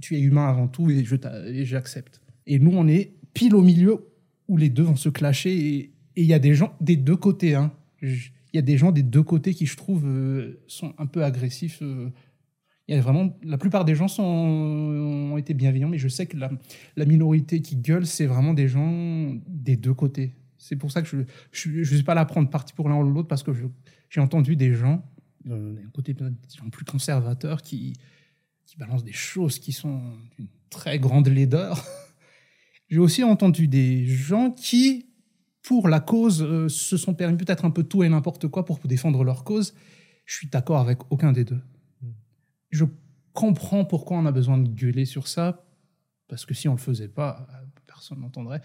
tu es humain avant tout et je et j'accepte et nous on est pile au milieu où les deux vont se clasher. Et il y a des gens des deux côtés. Hein. Il y a des gens des deux côtés qui, je trouve, euh, sont un peu agressifs. euh. Il y vraiment, la plupart des gens sont, ont été bienveillants, mais je sais que la, la minorité qui gueule, c'est vraiment des gens des deux côtés. C'est pour ça que je ne suis pas là à prendre parti pour l'un ou l'autre, parce que j'ai entendu des gens, euh, d'un côté des gens plus conservateurs, qui, qui balancent des choses qui sont d'une très grande laideur. [laughs] J'ai aussi entendu des gens qui, pour la cause, euh, se sont permis peut-être un peu tout et n'importe quoi pour défendre leur cause. Je suis d'accord avec aucun des deux. Je comprends pourquoi on a besoin de gueuler sur ça, parce que si on le faisait pas, personne n'entendrait.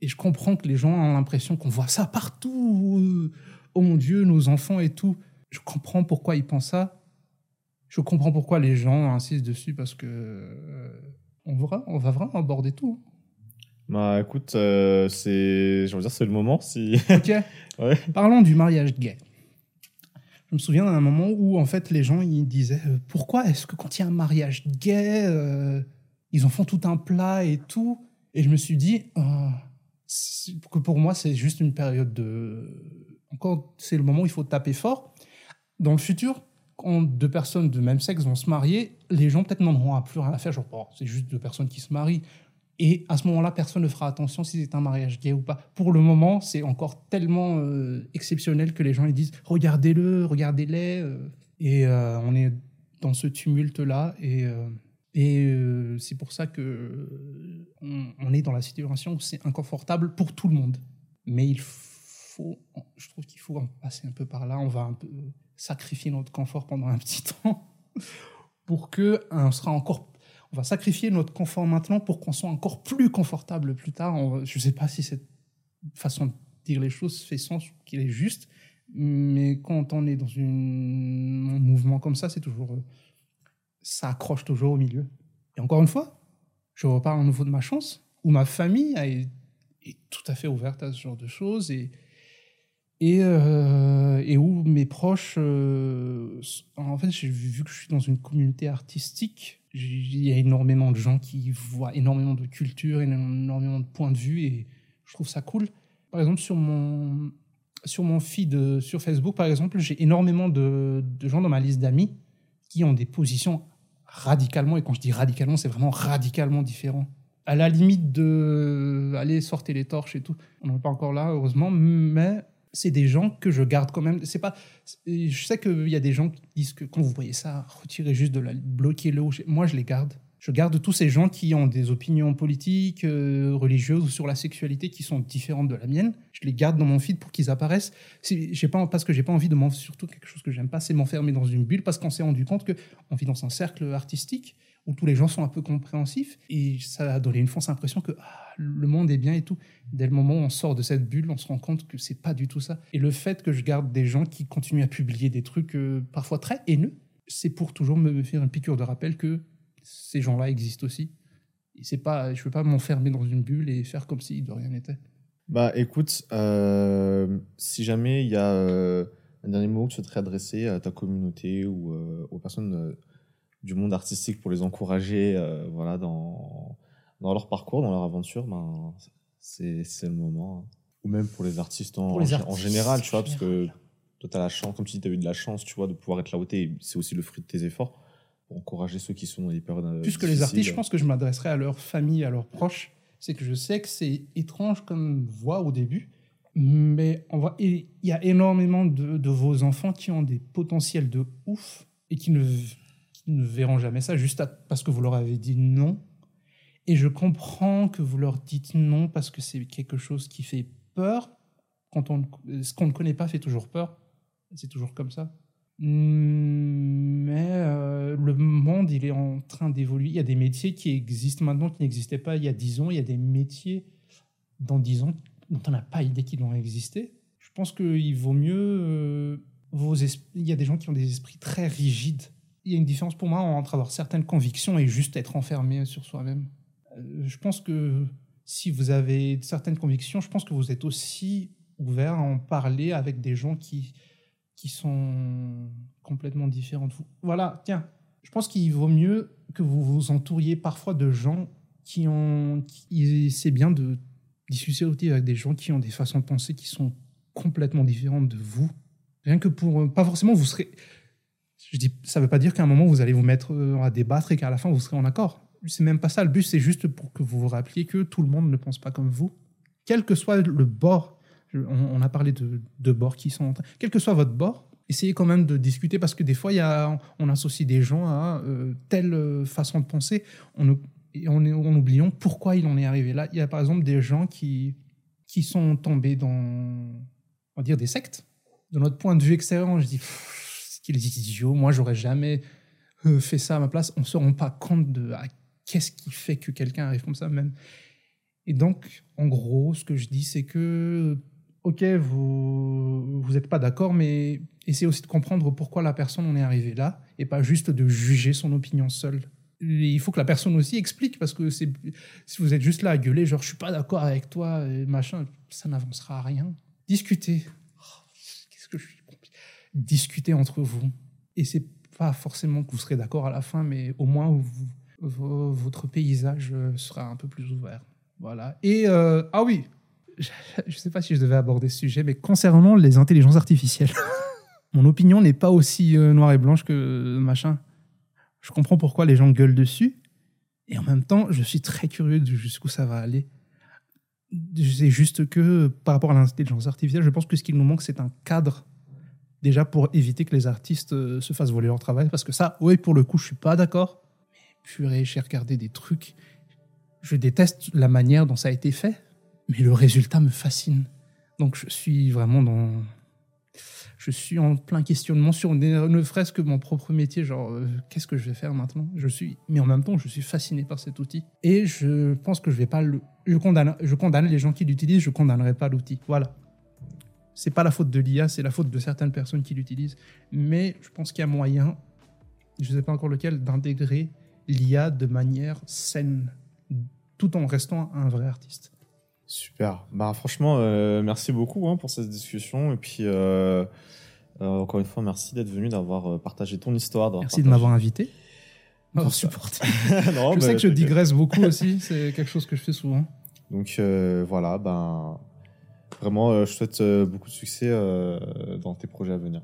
Et je comprends que les gens ont l'impression qu'on voit ça partout. euh, Oh mon Dieu, nos enfants et tout. Je comprends pourquoi ils pensent ça. Je comprends pourquoi les gens insistent dessus, parce que euh, on, va, on va vraiment aborder tout. Bah écoute, euh, c'est, je veux dire, c'est le moment. Si [laughs] Ok. Ouais. Parlons du mariage gay. Je me souviens d'un moment où, en fait, les gens ils disaient euh, Pourquoi est-ce que quand il y a un mariage gay, euh, ils en font tout un plat et tout? Et je me suis dit que pour moi, c'est juste une période de. Encore, c'est le moment où il faut taper fort. Dans le futur, quand deux personnes de même sexe vont se marier, les gens peut-être n'en auront plus rien à faire. Genre, bon, c'est juste deux personnes qui se marient. Et à ce moment-là, personne ne fera attention si c'est un mariage gay ou pas. Pour le moment, c'est encore tellement euh, exceptionnel que les gens ils disent regardez-le, regardez-les. euh. Et euh, on est dans ce tumulte-là. Et, c'est pour ça que on, est dans la situation où c'est inconfortable pour tout le monde. Mais il faut, je trouve qu'il faut en passer un peu par là. On va un peu sacrifier notre confort pendant un petit [laughs] temps pour que on sera encore on va sacrifier notre confort maintenant pour qu'on soit encore plus confortable plus tard. Je ne sais pas si cette façon de dire les choses fait sens ou qu'il est juste, mais quand on est dans un mouvement comme ça, c'est toujours, euh, ça accroche toujours au milieu. Et encore une fois, je reparle à nouveau de ma chance, où ma famille est, tout à fait ouverte à ce genre de choses et et, euh, où mes proches, euh, en fait, vu que je suis dans une communauté artistique, il y a énormément de gens qui voient énormément de culture, énormément de points de vue, et je trouve ça cool. Par exemple, sur mon, sur mon feed euh, sur Facebook, par exemple, j'ai énormément de, de gens dans ma liste d'amis qui ont des positions radicalement, et quand je dis radicalement, c'est vraiment radicalement différent. À la limite de aller sortir les torches et tout. On n'en est pas encore là, heureusement, mais c'est des gens que je garde quand même. C'est pas. Je sais qu'il y a des gens qui disent que quand vous voyez ça, retirez juste de la, bloquez-le. Moi, je les garde. Je garde tous ces gens qui ont des opinions politiques, euh, religieuses ou sur la sexualité qui sont différentes de la mienne. Je les garde dans mon feed pour qu'ils apparaissent. J'ai pas parce que j'ai pas envie de m'en surtout quelque chose que j'aime pas, c'est m'enfermer dans une bulle parce qu'on s'est rendu compte que on vit dans un cercle artistique où tous les gens sont un peu compréhensifs et ça a donné une fausse impression que ah, le monde est bien et tout. Dès le moment où on sort de cette bulle, on se rend compte que c'est pas du tout ça. Et le fait que je garde des gens qui continuent à publier des trucs euh, parfois très haineux, c'est pour toujours me faire une piqûre de rappel que ces gens-là existent aussi. Et c'est pas, je veux pas m'enfermer dans une bulle et faire comme si de rien n'était. Bah écoute, euh, si jamais il y a euh, un dernier mot que tu souhaiterais adresser à ta communauté ou aux personnes du monde artistique pour les encourager euh, voilà, dans, dans leur parcours, dans leur aventure, ben, c'est le moment. hein. Ou même pour les artistes en, les général, tu vois, parce que toi, tu as la chance, comme tu dis, tu as eu de la chance, tu vois, de pouvoir être là où tu es. C'est aussi le fruit de tes efforts pour encourager ceux qui sont dans des périodes euh, Plus que les artistes, je pense que je m'adresserai à leur famille, à leurs proches. C'est que je sais que c'est étrange comme voix au début, mais il y a énormément de, de vos enfants qui ont des potentiels de ouf et qui ne, ne verront jamais ça juste parce que vous leur avez dit non. Et je comprends que vous leur dites non parce que c'est quelque chose qui fait peur. Quand on, ce qu'on ne connaît pas fait toujours peur. C'est toujours comme ça. Mais euh, le monde, il est en train d'évoluer. Il y a des métiers qui existent maintenant qui n'existaient pas il y a 10 ans. Il y a des métiers dans 10 ans dont on n'a pas idée qu'ils vont exister. Je pense qu'il vaut mieux... euh, vos Il y a des gens qui ont des esprits très rigides. Il y a une différence pour moi entre avoir certaines convictions et juste être enfermé sur soi-même. Euh, je pense que si vous avez certaines convictions, je pense que vous êtes aussi ouvert à en parler avec des gens qui, qui sont complètement différents de vous. Voilà, tiens, je pense qu'il vaut mieux que vous vous entouriez parfois de gens qui ont. qui- c'est bien de discuter avec des gens qui ont des façons de penser qui sont complètement différentes de vous. Rien que pour. euh, Pas forcément, vous serez. Je dis, ça veut pas dire qu'à un moment, vous allez vous mettre euh, à débattre et qu'à la fin, vous serez en accord. C'est même pas ça. Le but, c'est juste pour que vous vous rappeliez que tout le monde ne pense pas comme vous. Quel que soit le bord, on, on a parlé de, de bords qui sont. Quel que soit votre bord, essayez quand même de discuter parce que des fois, y a, on associe des gens à euh, telle euh, façon de penser on, ne- et on en oubliant pourquoi il en est arrivé là. Il y a par exemple des gens qui, qui sont tombés dans on va dire des sectes. De notre point de vue extérieur, je dis Pff, qu'il est idiot. Moi, j'aurais jamais euh, fait ça à ma place. On ne se rend pas compte de ah, qu'est-ce qui fait que quelqu'un arrive comme ça même. Et donc, en gros, ce que je dis, c'est que ok, vous n'êtes pas d'accord, mais essayez aussi de comprendre pourquoi la personne en est arrivée là, et pas juste de juger son opinion seule. Il faut que la personne aussi explique, parce que si vous êtes juste là à gueuler, genre je suis pas d'accord avec toi, machin, ça n'avancera à rien. Discutez. Oh, Qu'est-ce que je suis Discutez entre vous. Et c'est pas forcément que vous serez d'accord à la fin, mais au moins votre paysage sera un peu plus ouvert. Voilà. Et euh, ah oui, je ne sais pas si je devais aborder ce sujet, mais concernant les intelligences artificielles, [laughs] mon opinion n'est pas aussi euh, noire et blanche que machin. Je comprends pourquoi les gens gueulent dessus, et en même temps, je suis très curieux de jusqu'où ça va aller. C'est juste que par rapport à l'intelligence artificielle, je pense que ce qu'il nous manque, c'est un cadre déjà pour éviter que les artistes euh, se fassent voler leur travail. Parce que ça, oui, pour le coup, je suis pas d'accord. Mais purée, j'ai regardé des trucs. Je déteste la manière dont ça a été fait, mais le résultat me fascine. Donc je suis vraiment dans. Je suis en plein questionnement sur ne, fût-ce que mon propre métier, genre euh, qu'est-ce que je vais faire maintenant? Je suis, mais en même temps, je suis fasciné par cet outil et je pense que je vais pas le, je condamne, je condamne les gens qui l'utilisent, je condamnerai pas l'outil. Voilà. C'est pas la faute de l'IA, c'est la faute de certaines personnes qui l'utilisent, mais je pense qu'il y a moyen, je sais pas encore lequel, d'intégrer l'IA de manière saine, tout en restant un vrai artiste. Super. Bah, franchement, euh, merci beaucoup hein, pour cette discussion. Et puis, euh, euh, encore une fois, merci d'être venu, d'avoir partagé ton histoire. Merci de m'avoir invité, m'avoir Pour ça. supporté. [laughs] Non, je bah, sais que je digresse beaucoup aussi, c'est quelque chose que je fais souvent. Donc voilà, ben vraiment, euh, je souhaite euh, beaucoup de succès euh, dans tes projets à venir.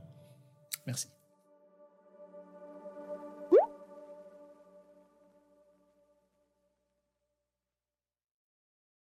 Merci.